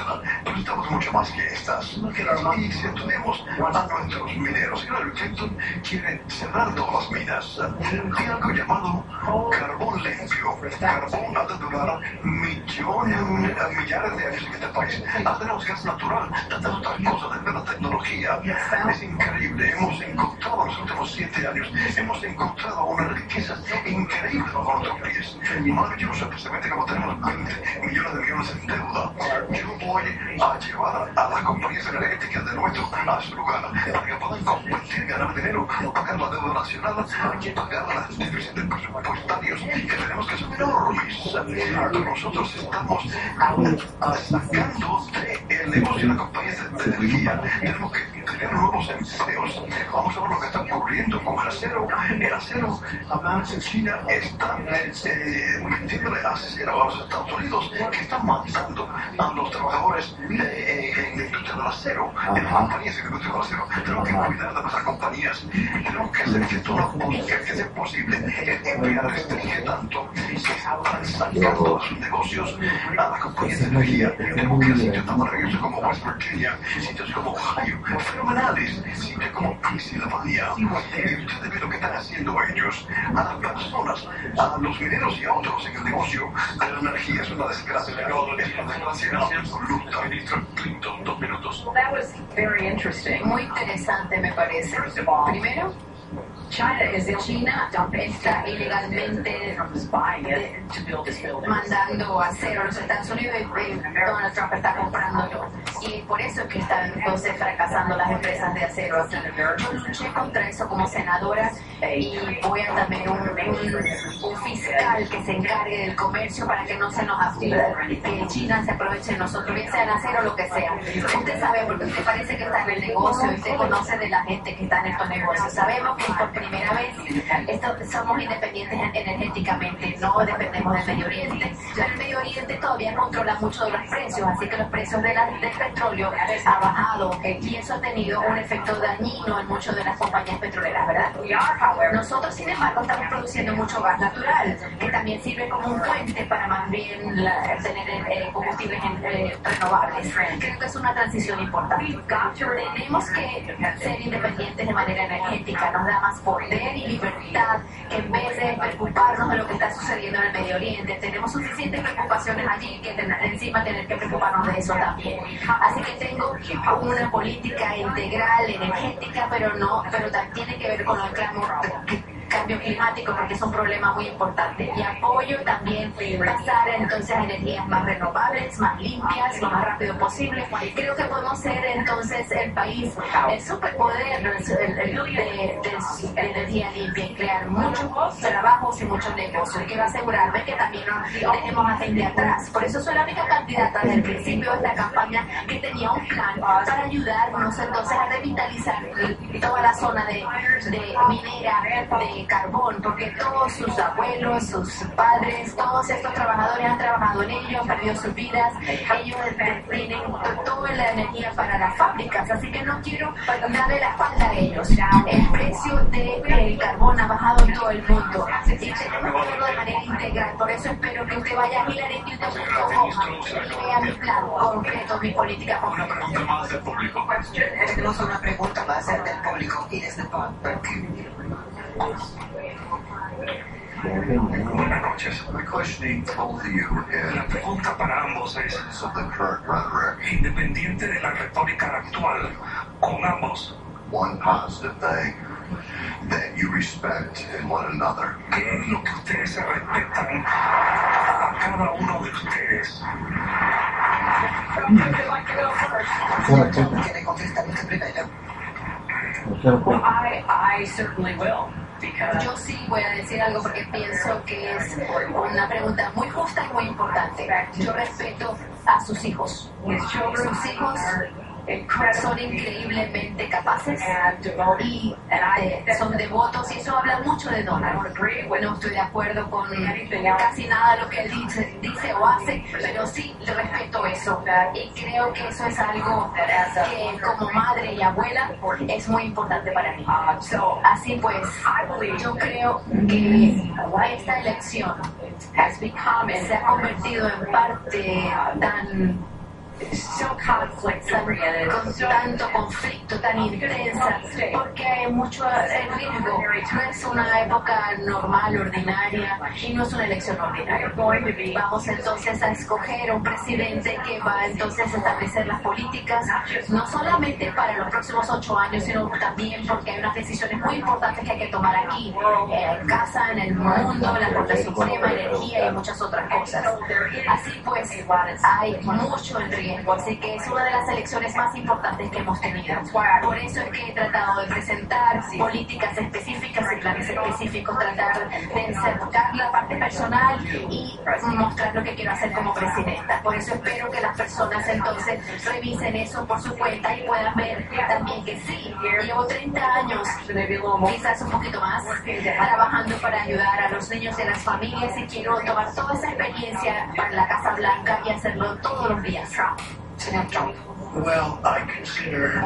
[SPEAKER 1] Pero estamos mucho más que estas. Y si estudiamos a nuestros mineros, Hillary Clinton quiere cerrar todas las minas. Tiene algo llamado carbón limpio. Carbón ha de durar millones, eh, millares de años en este país. Tenemos gas natural, tantas otras cosas, desde la tecnología. Es increíble. Hemos encontrado en los últimos siete años, hemos encontrado una riqueza increíble bajo nuestros pies. Maravilloso, especialmente como tenemos 20 millones de millones en deuda. Yo voy a llevar a las compañías energéticas de nuestro a su lugar para que puedan competir, ganar dinero, pagar la deuda nacional y pagar las déficits presupuestarios que tenemos que son enormes. Nosotros estamos sacando del negocio de las compañías de energía. Tenemos que tener nuevos empleos. Vamos a ver lo que está ocurriendo con el acero, el acero, además en China está eh, metiéndole acero a los Estados Unidos que están matando a los trabajadores de, en la industria del acero, en las compañías de la industria del acero. Tenemos que cuidar de nuestras compañías, tenemos que hacer que la política que sea posible. El EPA restringe tanto que están sacando sus negocios a las compañías de energía. Tenemos que sitios tan maravillosos como West Virginia, sitios como Ohio, fenomenales, sitios como Pensilvania. Y ustedes ven lo que están haciendo ellos a las personas, a los mineros y a otros en el negocio la energía. Es una desgracia, es una desgracia absoluta.
[SPEAKER 9] Ministro Clinton, dos minutos.
[SPEAKER 3] Muy interesante me parece. Primero,
[SPEAKER 7] China the
[SPEAKER 3] China está ilegalmente mandando acero a los Estados Unidos y eh, Donald Trump está comprándolo. Y por eso es que están entonces fracasando las empresas de acero. Yo luché contra eso como senadora y voy a también un, un- un fiscal que se encargue del comercio para que no se nos afile, que China se aproveche de nosotros, bien sea en acero o lo que sea. Usted sabe, porque usted parece que está en el negocio y usted conoce de la gente que está en estos negocios. Sabemos que por primera vez esto- somos independientes energéticamente, no dependemos del Medio Oriente. Pero el Medio Oriente todavía controla mucho de los precios, así que los precios de la- del petróleo han bajado eh, y eso ha tenido un efecto dañino en muchas de las compañías petroleras, ¿verdad? Nosotros, sin embargo, estamos produciendo mucho gas natural, que también sirve como un puente para más bien la- tener eh, combustibles eh, renovables. Creo que es una transición importante. Tenemos que ser independientes de manera energética, nos da más poder y libertad en vez de preocuparnos de lo que está sucediendo en el Medio Oriente, tenemos suficientes preocupaciones allí que encima tener que preocuparnos de eso también. Así que tengo una política integral, energética, pero no, pero tiene que ver con el cambio, cambio climático porque es un problema muy importante. Y apoyo también pasar entonces a energías más renovables, más limpias, lo más rápido posible. Creo que podemos ser entonces el país, el superpoder de- de energía limpia y crear muchos trabajos y muchos negocios. Quiero asegurarme que también no dejemos a gente atrás. Por eso soy la única candidata desde el principio de esta campaña que tenía un plan para ayudarnos entonces a revitalizar toda la zona de, de minera de carbón, porque todos sus abuelos, sus padres, todos estos trabajadores han trabajado en ello, han perdido sus vidas, ellos tienen toda la energía para las fábricas, así que no quiero darle la espalda a ellos. El precio del carbón ha bajado en todo el mundo y tenemos que verlo de manera integral, por eso espero que usted vaya a hilaryclinton.com y vea mi plan concreto, mi política
[SPEAKER 9] Una más del público.
[SPEAKER 5] Tenemos una pregunta más del público y desde
[SPEAKER 1] Buenas noches. My questioning both of you
[SPEAKER 8] eh,
[SPEAKER 1] La
[SPEAKER 8] pregunta para ambos es,
[SPEAKER 1] of the current rhetoric.
[SPEAKER 8] independiente de la retórica actual, con ambos,
[SPEAKER 1] One positive thing that you respect in one another.
[SPEAKER 8] ¿qué es lo que ustedes se respetan a cada uno de ustedes?
[SPEAKER 5] ¿Quiere contestar usted primero?
[SPEAKER 7] well, I, I certainly will because
[SPEAKER 3] Yo sí voy a decir algo porque pienso que es una pregunta muy justa y muy importante. Yo respeto a sus hijos. Sus hijos son increíblemente capaces y eh, son devotos y eso habla mucho de Donald. No estoy de acuerdo con casi nada de lo que él dice, dice o hace, pero sí le respeto eso. Y creo que eso es algo que como madre y abuela es muy importante para mí.
[SPEAKER 7] So
[SPEAKER 3] Así pues, yo creo que esta elección se ha convertido en parte tan. Con tanto conflicto, tan intensa, porque hay mucho eh, riesgo. No es una época normal, ordinaria, y no es una elección ordinaria. Vamos entonces a escoger un presidente que va entonces a establecer las políticas, no solamente para los próximos ocho años, sino también porque hay unas decisiones muy importantes que hay que tomar aquí, en casa, en el mundo, la Corte Suprema, energía y muchas otras cosas. Así pues, hay mucho en Así que es una de las elecciones más importantes que hemos tenido. Por eso es que he tratado de presentar políticas específicas y planes específicos, tratar de enfocar la parte personal y mostrar lo que quiero hacer como presidenta. Por eso espero que las personas entonces revisen eso por su cuenta y puedan ver también que sí, llevo 30 años, quizás un poquito más, trabajando para ayudar a los niños y a las familias y quiero tomar toda esa experiencia para la Casa Blanca y hacerlo todos los días.
[SPEAKER 6] Well, I consider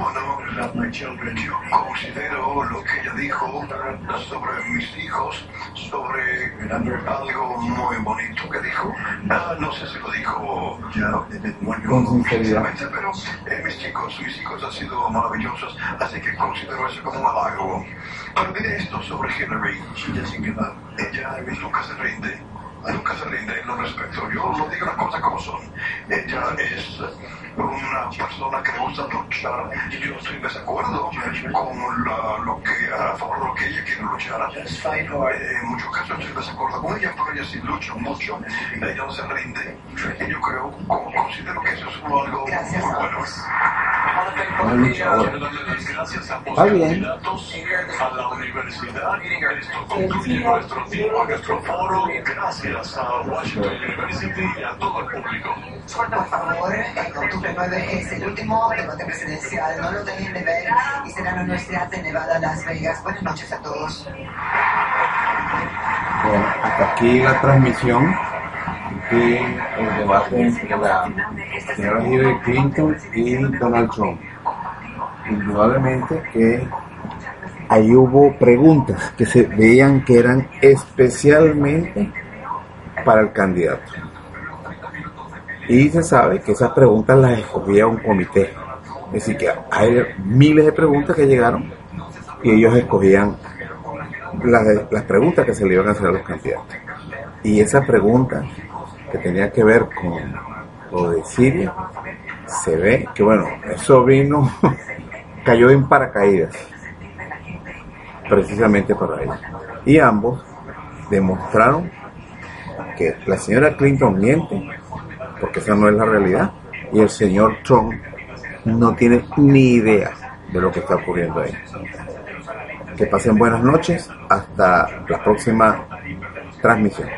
[SPEAKER 6] my children.
[SPEAKER 1] yo considero lo que ella dijo sobre mis hijos, sobre algo muy bonito que dijo. Ah, no sé si lo dijo
[SPEAKER 10] Con sinceridad.
[SPEAKER 1] sinceramente, pero eh, mis chicos, mis hijos han sido maravillosos, así que considero eso como un halago. Pero diré esto sobre Hillary.
[SPEAKER 6] She doesn't give up.
[SPEAKER 1] Ella nunca se rinde. Nunca se rinde en lo respecto. Yo lo digo las cosas como son. Ella es una persona que le gusta luchar. Yo estoy en desacuerdo con la- lo que, a favor de lo que ella quiere luchar. Eh, En muchos casos estoy en desacuerdo con ella, pero ella sí lucha mucho. Ella no se rinde. Y yo creo, como considero que eso es algo
[SPEAKER 5] Gracias
[SPEAKER 1] muy
[SPEAKER 5] a
[SPEAKER 1] bueno.
[SPEAKER 9] gracias a candidatos, a la universidad. Esto concluye nuestro tiempo, nuestro foro. Gracias a Washington University y a todo el público.
[SPEAKER 5] Por favor, en octubre 9 es el último debate presidencial. No lo dejen de ver y será en la Universidad de Nevada, Las Vegas. Buenas noches a todos.
[SPEAKER 10] Bueno, hasta aquí la transmisión del debate entre la señora Hillary Clinton y Donald Trump. Indudablemente que ahí hubo preguntas que se veían que eran especialmente para el candidato. Y se sabe que esas preguntas las escogía un comité. Es decir, que hay miles de preguntas que llegaron y ellos escogían las, preguntas que se le iban a hacer a los candidatos. Y esa pregunta que tenía que ver con lo de Siria, se ve que bueno, eso vino, cayó en paracaídas, precisamente para ellos. Y ambos demostraron que la señora Clinton miente, porque esa no es la realidad, y el señor Trump no tiene ni idea de lo que está ocurriendo ahí. Que pasen buenas noches. Hasta la próxima transmisión.